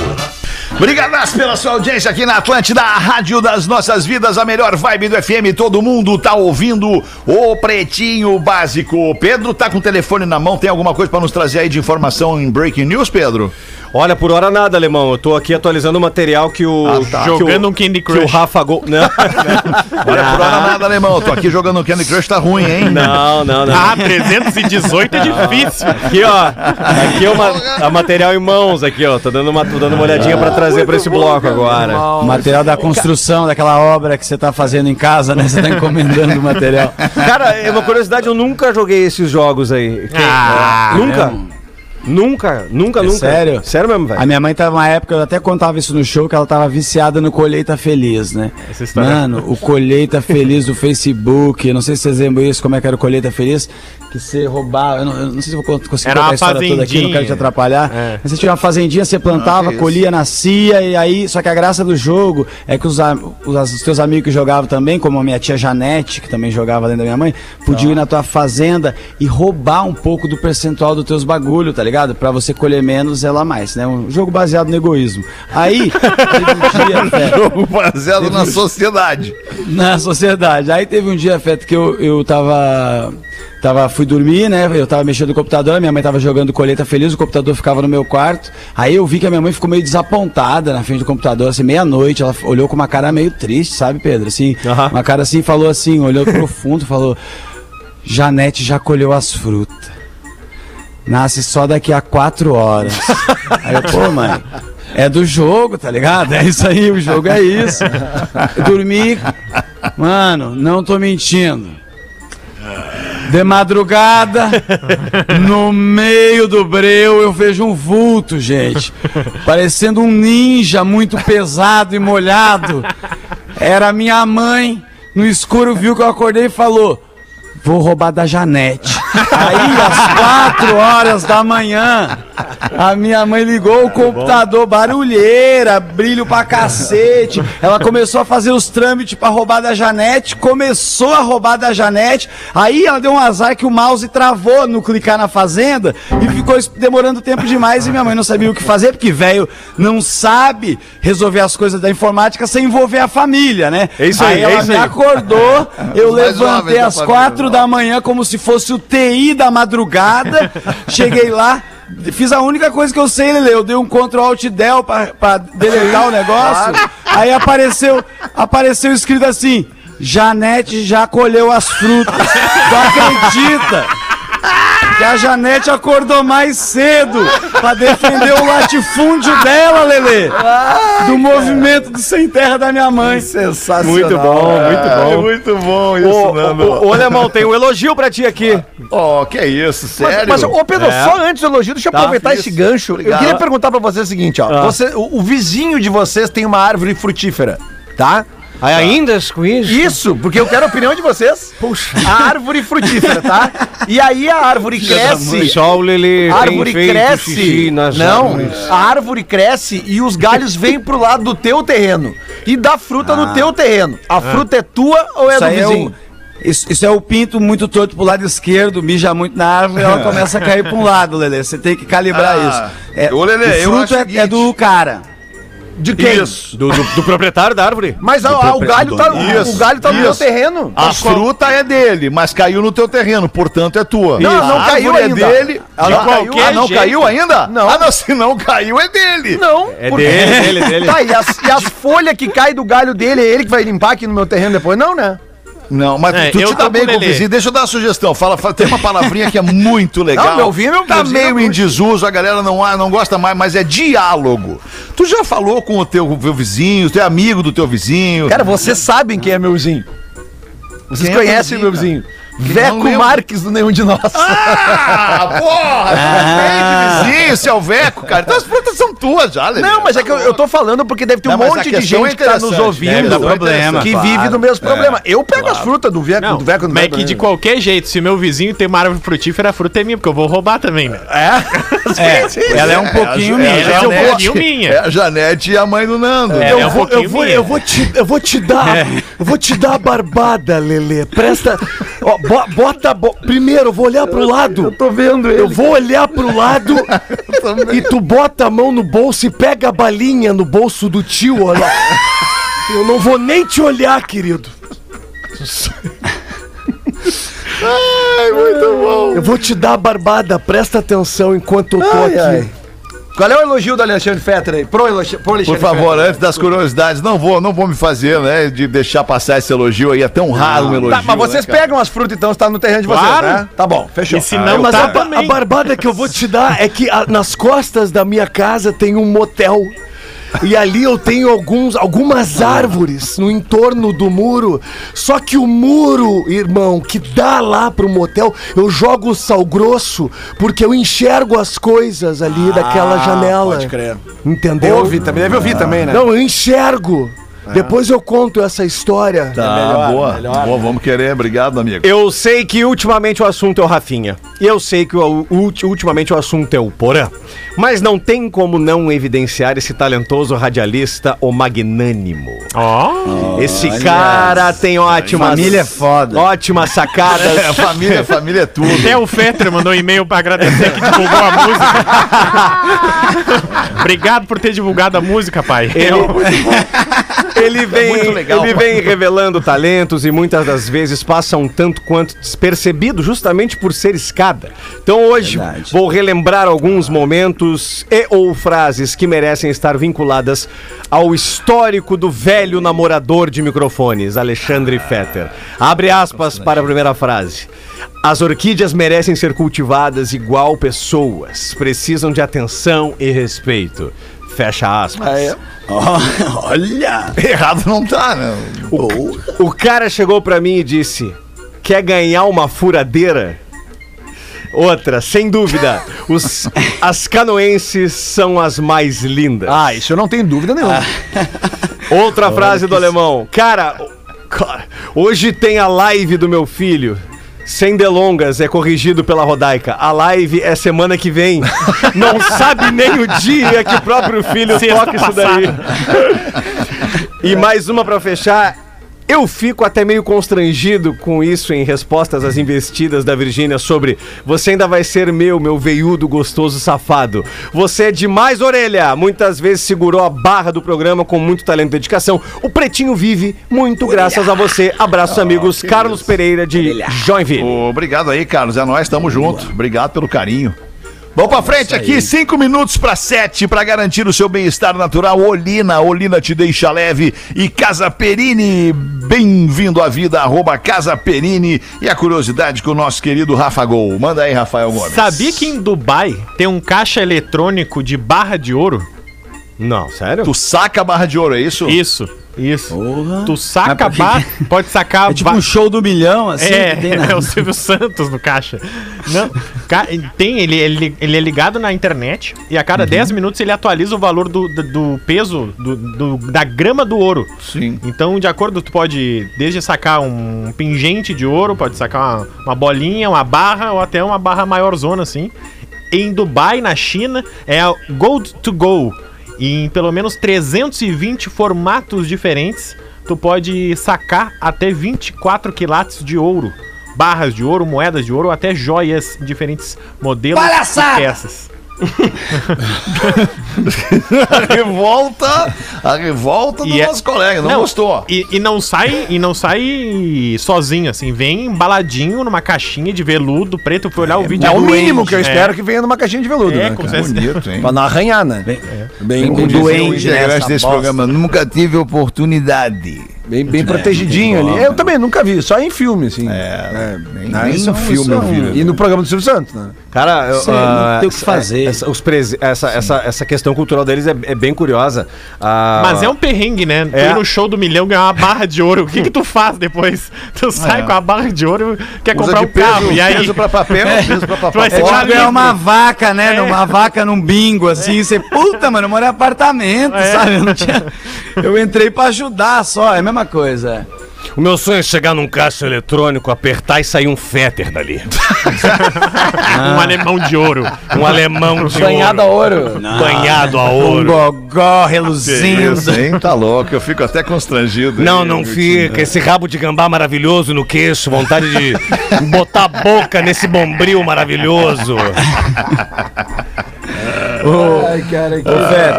Obrigadas pela sua audiência aqui na Atlântida, a rádio das nossas vidas, a melhor vibe do FM. Todo mundo tá ouvindo o Pretinho Básico. Pedro tá com o telefone na mão, tem alguma coisa pra nos trazer aí de informação em Breaking News, Pedro? Olha, por hora nada, alemão. Eu tô aqui atualizando o material que o. Ah, tá. que o- Jogando um Candy Que o Crush. Rafa Gol. Não, Olha, por hora nada, alemão. Tô aqui jogando Candy Crush, tá ruim, hein? não, não. não. Ah, 318 é difícil. Aqui, ó. Aqui é uma, a material em mãos, aqui, ó. Tô dando uma, tô dando uma olhadinha pra trazer pra esse bloco agora. O material da construção, daquela obra que você tá fazendo em casa, né? Você tá encomendando o material. Cara, é uma curiosidade, eu nunca joguei esses jogos aí. Ah, nunca? Nunca, nunca, É nunca. sério? Sério mesmo, velho. A minha mãe tava uma época, eu até contava isso no show, que ela tava viciada no Colheita Feliz, né? Essa história- Mano, o Colheita Feliz do Facebook, não sei se vocês lembram isso, como é que era o Colheita Feliz, que você roubava, eu não, eu não sei se eu vou conseguir Era contar a história toda aqui, não fazendinha. quero te atrapalhar. É. Mas você tinha uma fazendinha, você plantava, Ah, colhia, nascia, e aí, só que a graça do jogo é que os, os, os teus amigos que jogavam também, como a minha tia Janete, que também jogava além da minha mãe, podiam ir na tua fazenda e roubar um pouco do percentual dos teus bagulho, tá ligado? Pra você colher menos, ela mais, né? Um jogo baseado no egoísmo. Aí, teve um dia, Fé, Jogo baseado na sociedade. na sociedade. Aí teve um dia, Feto, que eu, eu tava. Tava, fui dormir, né? Eu tava mexendo no computador, minha mãe tava jogando colheita feliz, o computador ficava no meu quarto. Aí eu vi que a minha mãe ficou meio desapontada na frente do computador, assim, meia-noite. Ela olhou com uma cara meio triste, sabe, Pedro? Assim, uma cara assim, falou assim, olhou profundo, falou: Janete já colheu as frutas. Nasce só daqui a quatro horas. Aí eu, pô, mãe. É do jogo, tá ligado? É isso aí, o jogo é isso. Eu dormi. Mano, não tô mentindo. De madrugada, no meio do breu, eu vejo um vulto, gente. Parecendo um ninja muito pesado e molhado. Era minha mãe. No escuro viu que eu acordei e falou: Vou roubar da Janete. Aí, às quatro horas da manhã, a minha mãe ligou o computador, barulheira, brilho pra cacete. Ela começou a fazer os trâmites pra roubar da Janete, começou a roubar da Janete. Aí ela deu um azar que o mouse travou no clicar na fazenda e ficou demorando tempo demais e minha mãe não sabia o que fazer, porque velho não sabe resolver as coisas da informática sem envolver a família, né? É isso aí, é ela isso me aí. acordou, eu mais levantei às quatro não. da manhã como se fosse o TI da madrugada. Cheguei lá, fiz a única coisa que eu sei, Lele. Eu dei um Ctrl Alt Del pra, pra deletar o negócio. Aí apareceu, apareceu escrito assim: Janete já colheu as frutas. Tu acredita? Que a Janete acordou mais cedo pra defender o latifúndio dela, Lele. Do movimento do sem terra da minha mãe. Sensacional. Muito bom, muito É bom. muito bom isso, Ô, Nando. ô, ô, Alemão, tem um elogio pra ti aqui. Ó, que é isso, Mas, sério? mas, ô Pedro, É. só antes do elogio, deixa eu Tá, aproveitar isso. esse gancho. Obrigado. Eu queria perguntar pra você o seguinte, ó. Ah. Você, o, o vizinho de vocês tem uma árvore frutífera, tá? Aí ainda com isso? Isso, porque eu quero a opinião de vocês. Puxa. A árvore frutífera, tá? E aí a árvore cresce. Só o Lelê A árvore cresce. Não, árvores. a árvore cresce e os galhos vêm pro lado do teu terreno. E dá fruta no teu terreno. A fruta é tua ou é Isso do é vizinho? o- Isso, isso é o pinto muito torto pro lado esquerdo, mija muito na árvore e ela começa a cair pra um lado, Lelê. Você tem que calibrar Ah, isso. É, ô, Lelê, o eu fruto acho o é, seguinte. é do cara. De quem? Isso. Do, do- do proprietário da árvore? Mas a- a- o galho tá, Isso, o galho tá no teu isso. terreno. A fruta é dele, mas caiu no teu terreno, portanto é tua. Não, não caiu árvore ainda. É dele. Ela De não caiu. qualquer Ah, não jeito. caiu ainda? Não. Ah, não, se não caiu é dele. Não. É porque- dele, dele, dele. Tá, e as, e as folhas que caem do galho dele, é ele que vai limpar aqui no meu terreno depois? Não, né? Não, mas É, tu te dá bem com com o o vizinho. Deixa eu dar uma sugestão. Fala, fala- tem uma palavrinha que é muito legal. Não, meu vizinho, meu Tá vizinho meio em desuso, a galera não, ah, não gosta mais, mas é diálogo. Tu já falou com o teu, teu vizinho, tu é amigo do teu vizinho. Cara, vocês sabem quem é meu vizinho. Vocês Quem é conhecem teu meu vizinho, vizinho. Veco. Marques do Nenhum de Nós. Ah, porra! Ah. vizinho, seu Veco, cara. Então as frutas são tuas já, Lelê. Não, mas é que eu, eu tô falando porque deve ter um Não, mas a monte de questão gente é que tá nos interessante, ouvindo dar problema, que claro. vive do mesmo problema. Eu pego as frutas do Veco, Não, do Veco do mas é que de qualquer jeito, se meu vizinho tem uma árvore frutífera, a fruta é minha, porque eu vou roubar também, né? É, ela é um pouquinho é, minha. Ela é um pouquinho minha. É a Janete e a mãe do Nando. É, Eu, é um vou, eu, vou, minha. eu, vou te, eu vou te dar. Eu vou te dar a barbada, Lelê. Presta. Ó, bo- bota. bo- primeiro, eu vou olhar pro lado. Eu tô vendo ele. Eu vou olhar pro lado e tu bota a mão no bolso e pega a balinha no bolso do tio, olha. Eu não vou nem te olhar, querido. Ai, muito bom. Eu vou te dar a barbada, presta atenção enquanto eu tô Ai, aqui. ai. Qual é o elogio do Alexandre Fetter aí? Pro, elogio, pro Por Alexandre favor, Fetter. antes das curiosidades, não vou, não vou me fazer, né, de deixar passar esse elogio aí, é tão raro um elogio. Tá, mas vocês né, pegam as frutas então, está no terreno de vocês, Claro. né? Tá bom, fechou. E se não, Mas tá a, a barbada que eu vou te dar é que a- nas costas da minha casa tem um motel. E ali eu tenho alguns, algumas árvores no entorno do muro. Só que o muro, irmão, que dá lá pro motel, eu jogo sal grosso porque eu enxergo as coisas ali daquela janela. Pode crer. Entendeu? Ouve também, deve ouvir também, né? Não, eu enxergo. Depois eu conto essa história. Tá, boa. Boa, vamos querer. Obrigado, amigo. Eu sei que ultimamente o assunto é o Rafinha. E eu sei que o, ulti- ultimamente o assunto é o Porã. Mas não tem como não evidenciar esse talentoso radialista, o Magnânimo. Ó. Esse cara tem ótimas. Família é foda. Ótimas sacadas. É, família, família é tudo. Até o Fetter mandou um e-mail pra agradecer que divulgou a música. Obrigado por ter divulgado a música, pai. Ele vem, muito legal. ele vem revelando talentos e muitas das vezes passa um tanto quanto despercebido justamente por ser escada. Então hoje Verdade. vou relembrar alguns momentos e ou frases que merecem estar vinculadas ao histórico do velho namorador de microfones, Alexandre Fetter. Abre aspas para a primeira frase. As orquídeas merecem ser cultivadas igual pessoas, precisam de atenção e respeito. Fecha aspas. Olha! Errado não tá, né? O cara chegou pra mim e disse: Quer ganhar uma furadeira? Outra, sem dúvida, os, as canoenses são as mais lindas. Ah, isso eu não tenho dúvida nenhuma. Outra frase do alemão: Cara, o- cara, hoje tem a live do meu filho. Sem delongas, é corrigido pela Rodaica. A live é semana que vem. Não sabe nem o dia que o próprio filho Sexta toca isso daí. E mais uma pra fechar. Eu fico até meio constrangido com isso em respostas às investidas da Virgínia sobre você ainda vai ser meu, meu veiudo gostoso safado. Você é demais, orelha! Muitas vezes segurou a barra do programa com muito talento e dedicação. O Pretinho vive muito graças a você. Abraços, amigos. Carlos Pereira de Joinville. Obrigado aí, Carlos. É nós, tamo junto. Obrigado pelo carinho. Vamos pra frente aqui, cinco minutos para sete, para garantir o seu bem-estar natural. Olina, Olina te deixa leve. E Casa Perini, bem-vindo à vida, arroba Casa Perini. E a curiosidade com o nosso querido Rafa Gol. Manda aí, Rafael Gomes. Sabia que em Dubai tem um caixa eletrônico de barra de ouro? Não, sério? Tu saca a barra de ouro, é isso? Isso, isso. Porra. Tu saca que barra, pode sacar É tipo um show do milhão, assim, É, que tem na... é o Silvio Santos no caixa. Não, tem, ele, ele, ele é ligado na internet e a Uhum. cada 10 minutos ele atualiza o valor do, do, do peso do, do- da grama do ouro. Sim. Então, de acordo, tu pode desde sacar um pingente de ouro, pode sacar uma, uma bolinha, uma barra ou até uma barra maiorzona assim. Em Dubai, na China, é a Gold to Go. E em pelo menos 320 formatos diferentes, tu pode sacar até 24 quilates de ouro. Barras de ouro, moedas de ouro, ou até joias em diferentes modelos Palhaçada! e peças. A revolta, a revolta do E é- nosso colega, não, Não, gostou. E, e não sai e não sai sozinho, assim. Vem embaladinho numa caixinha de veludo preto. Eu fui olhar o vídeo. É o mínimo que eu É. espero que venha numa caixinha de veludo, É, né? como cara? Bonito, hein? Pra não arranhar, né? Bem, Bem, Como bem, dizia o doente desse programa, nunca tive oportunidade. Bem, bem protegidinho ali. Eu também nunca vi, só em filme, assim. É, Nem, Não, nem isso no é um- filme isso é eu vi. né? E no programa do Silvio Santos, né? Cara, eu, Sei, não ah, tem o que fazer. Essa, os prese- essa, essa, essa questão cultural deles é, é bem curiosa. Ah, Mas é um perrengue, né? Tu É. ir no show do milhão ganhar uma barra de ouro. O que que tu faz depois? Tu sai É. com a barra de ouro quer Usa comprar um carro. peso, E aí? peso pra papel, peso pra papel. vai ser É tipo ganhar livre. uma vaca, né? É. Uma vaca num bingo, assim. Você, puta, mano, eu moro em apartamento, É. sabe? Eu, não tinha... eu entrei pra ajudar só, é a mesma coisa. O meu sonho é chegar num caixa eletrônico, apertar e sair um Fetter dali. Um alemão de ouro. Um alemão de Banhado a ouro. ouro. Banhado a Um ouro. gogó reluzindo. Isso, hein? Tá louco, eu fico até constrangido. Não, hein, não Vitinho? fica. Esse rabo de gambá maravilhoso no queixo. Vontade de botar a boca nesse bombril maravilhoso. Ai, cara, que... Ô, Fetter,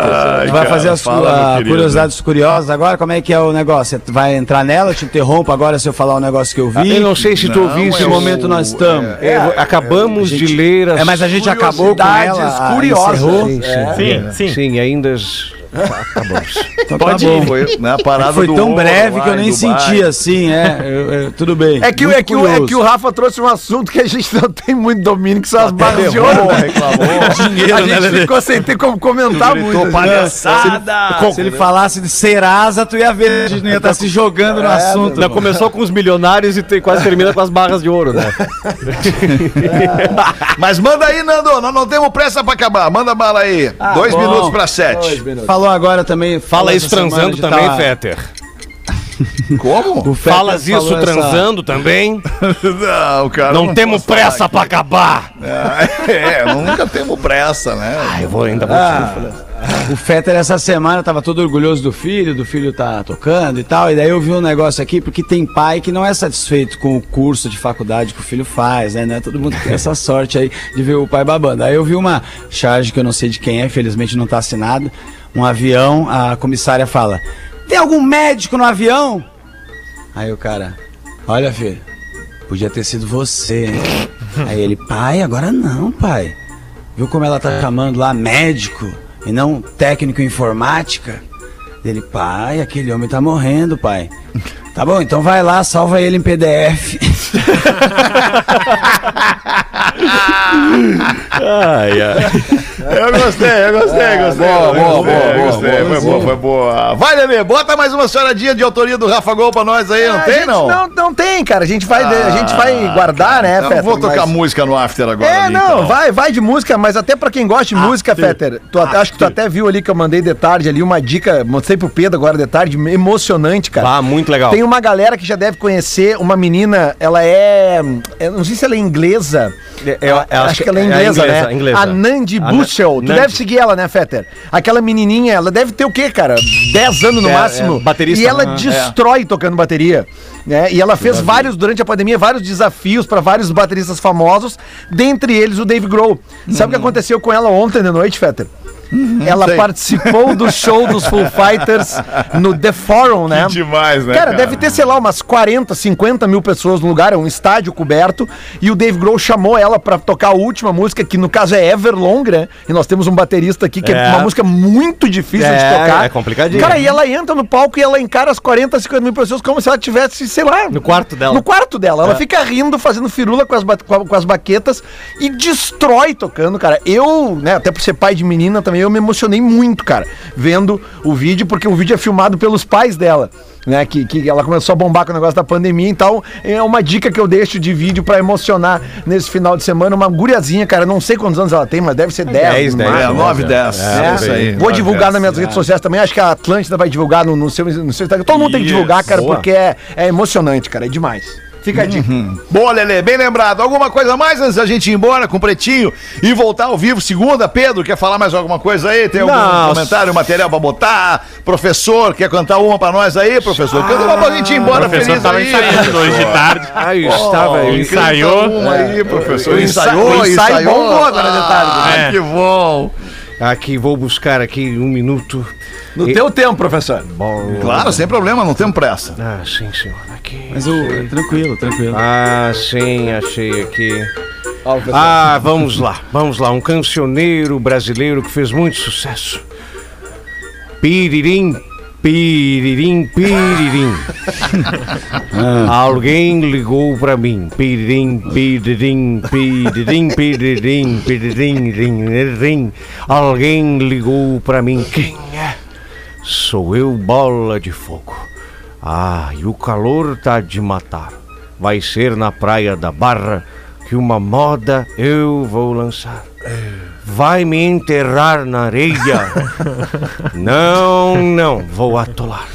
tu vai cara, fazer as fala, meu querido. curiosidades curiosas agora? Como é que é o negócio? Você vai entrar nela? Eu te interrompo agora se eu falar um negócio que eu vi. Eu não sei se tu Não, ouviste. é Que o- momento nós estamos? É, acabamos a gente- de ler as É, mas a gente acabou com ela. Curiosidades ah, curiosas. Sim, É. Sim, sim. Sim, ainda as- acabamos. Então Pode tá ir. bom. Foi né, a parada Foi do tão breve lá que eu em nem senti assim, é. eu- eu- tudo bem. É que, é, que, o- é que o Rafa trouxe um assunto que a gente não tem muito domínio, que são as barras de ouro. né? Dinheiro, A né, gente Lelê? ficou sem ter como comentar muito. Gritou né? palhaçada. Se ele falasse de Serasa, tu ia ver, a gente não ia estar se jogando no assunto. Ainda começou com os milionários e te- quase termina com as barras de ouro, né? Mas manda aí, Nando, nós não temos pressa pra acabar. Manda bala aí. Dois bom. minutos pra sete. Falou agora também. falou Fala isso transando também, tá- Fetter. Como? Falas isso falou essa- transando também. Não, cara. Não temos posso pressa pra acabar. aqui. É, nunca temos pressa, né? Eu vou ainda vou O Fetter essa semana tava todo orgulhoso do filho, do filho tá tocando e tal. E daí eu vi um negócio aqui, porque tem pai que não é satisfeito com o curso de faculdade que o filho faz, né? Não é todo mundo tem essa sorte aí de ver o pai babando. Aí eu vi uma charge que eu não sei de quem é, felizmente não tá assinado. Um avião, a comissária fala: Tem algum médico no avião? Aí o cara, olha, filho, podia ter sido você, hein? Aí ele, pai, agora não, pai. Viu como ela tá chamando lá médico e não técnico em informática? Ele, pai, aquele homem tá morrendo, pai. Tá bom, então vai lá, salva ele em PDF. Ai, ai. Eu gostei, eu gostei, gostei. boa, boa, gostei, boa, boa, gostei, boa, Foi boa, foi boa. Vai, Lelê, bota mais uma choradinha de autoria do Rafa Gol pra nós aí, não A tem, não? não? Não tem, cara. A gente vai, a gente vai guardar, né, Eu não Fetter? vou tocar mas- música no after agora. É, ali, não, então. vai, vai de música, mas até pra quem gosta de música, Fetter, tu acho que tu até viu ali que eu mandei de tarde ali uma dica, mostrei pro Pedro agora de tarde, emocionante, cara. Ah, muito legal. Tem uma galera que já deve conhecer uma menina, ela ela é. Eu não sei se ela é inglesa. É, eu- eu acho, acho que ela é é inglesa, inglesa, né? inglesa. A Nandi Bushel. Tu Nandi. deve seguir ela, né, Fetter? Aquela menininha, ela deve ter o quê, cara? 10 anos no É, máximo. é, baterista, E ela né? destrói tocando bateria. Né? E ela fez vários, durante a pandemia, vários desafios para vários bateristas famosos, dentre eles o Dave Grohl. Sabe o que aconteceu com ela ontem de noite, Fetter? Ela sei. participou do show dos Full Fighters no The Forum, né? demais, né, Cara, cara? deve ter, sei lá, umas 40, 50 mil pessoas no lugar, é um estádio coberto. E o Dave Grohl chamou ela pra tocar a última música, que no caso é Everlong, né? E nós temos um baterista aqui que é, É. uma música muito difícil de É, tocar. é complicadinho. Cara, e ela entra no palco e ela encara as 40, 50 mil pessoas como se ela tivesse, sei lá. No quarto dela. No quarto dela. Ela fica rindo, fazendo firula com as, com as baquetas e destrói tocando, cara. Eu, né, até por ser pai de menina também, eu me emocionei muito, cara, vendo o vídeo, porque o vídeo é filmado pelos pais dela. Né, que, que ela começou a bombar com o negócio da pandemia, então é uma dica que eu deixo de vídeo pra emocionar nesse final de semana. Uma guriazinha, cara, não sei quantos anos ela tem, mas deve ser 10. 10, no 10, máximo. É, 9, 10. É, isso aí. Vou divulgar nas minhas redes sociais também. Acho que a Atlântida vai divulgar no, no seu, no seu Instagram. Todo mundo tem que divulgar, cara, Boa. porque é, é emocionante, cara. É demais. Fica a dica. Boa, Lelê, bem lembrado. Alguma coisa mais antes da gente ir embora com o Pretinho e voltar ao vivo segunda? Pedro, quer falar mais alguma coisa aí? Tem algum Não, comentário, material pra botar? Professor, quer cantar uma pra nós aí, professor? Canta uma pra gente ir O embora professor feliz tava aí. ensaiando hoje de tarde. Aí Oh, estava aí. ensaiou. Uma aí, professor. O ensaio- o ensaio bombou agora de tarde. Ah, É. que bom. Aqui, vou buscar aqui um minuto. No E- teu tempo, professor. Bom. Claro, sem problema, não temos pressa. Ah, sim, senhor. Aqui. Mas o. Tranquilo, tranquilo. Ah, sim, achei aqui. Ah, vamos lá, vamos lá. Um cancioneiro brasileiro que fez muito sucesso. Piririm, piririm, piririm. Alguém ligou pra mim. Piririm, piririm, piririm, piririm, piririm, rim, rim. Alguém ligou pra mim. Quem é? Sou eu, bola de fogo. Ah, e o calor tá de matar. Vai ser na praia da Barra que uma moda eu vou lançar. Vai me enterrar na areia? Não, não, vou atolar.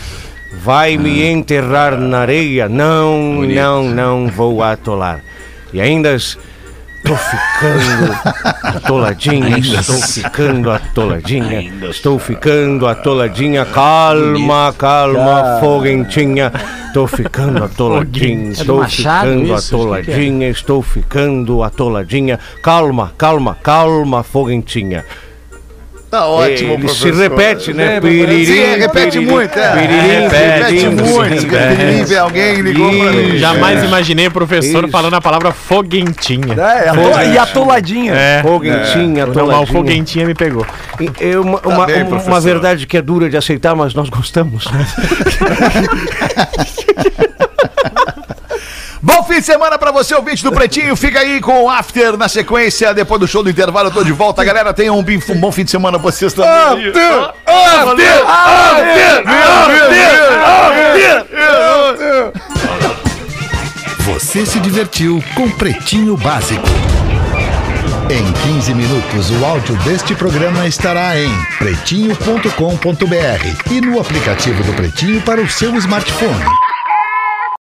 Vai me enterrar na areia? Não, não, não vou atolar. E ainda estou ficando atoladinha, estou ficando atoladinha, estou ficando atoladinha. Calma, calma, foguentinha. Estou ficando atoladinha, estou Machado ficando isso? atoladinha, estou ficando atoladinha. Calma, calma, calma, foguentinha. Tá ótimo, Ele se professor. repete, né? Sim, repete muito, é. Piririm, repete muito. Vê alguém ligou pra mim. Jamais imaginei o professor Isso. falando a palavra foguentinha. É, atola- e atoladinha. É. Foguentinha, Não, o atoladinha. foguentinha me pegou. E- é uma, uma, bem, uma verdade que é dura de aceitar, mas nós gostamos. Bom fim de semana pra você, ouvinte do Pretinho. Fica aí com o After na sequência. Depois do show do intervalo, eu tô de volta. Galera, tenham um, um bom fim de semana pra vocês também. After! After! After! Você se divertiu com Pretinho Básico. Em 15 minutos, o áudio deste programa estará em pretinho.com.br e no aplicativo do Pretinho para o seu smartphone.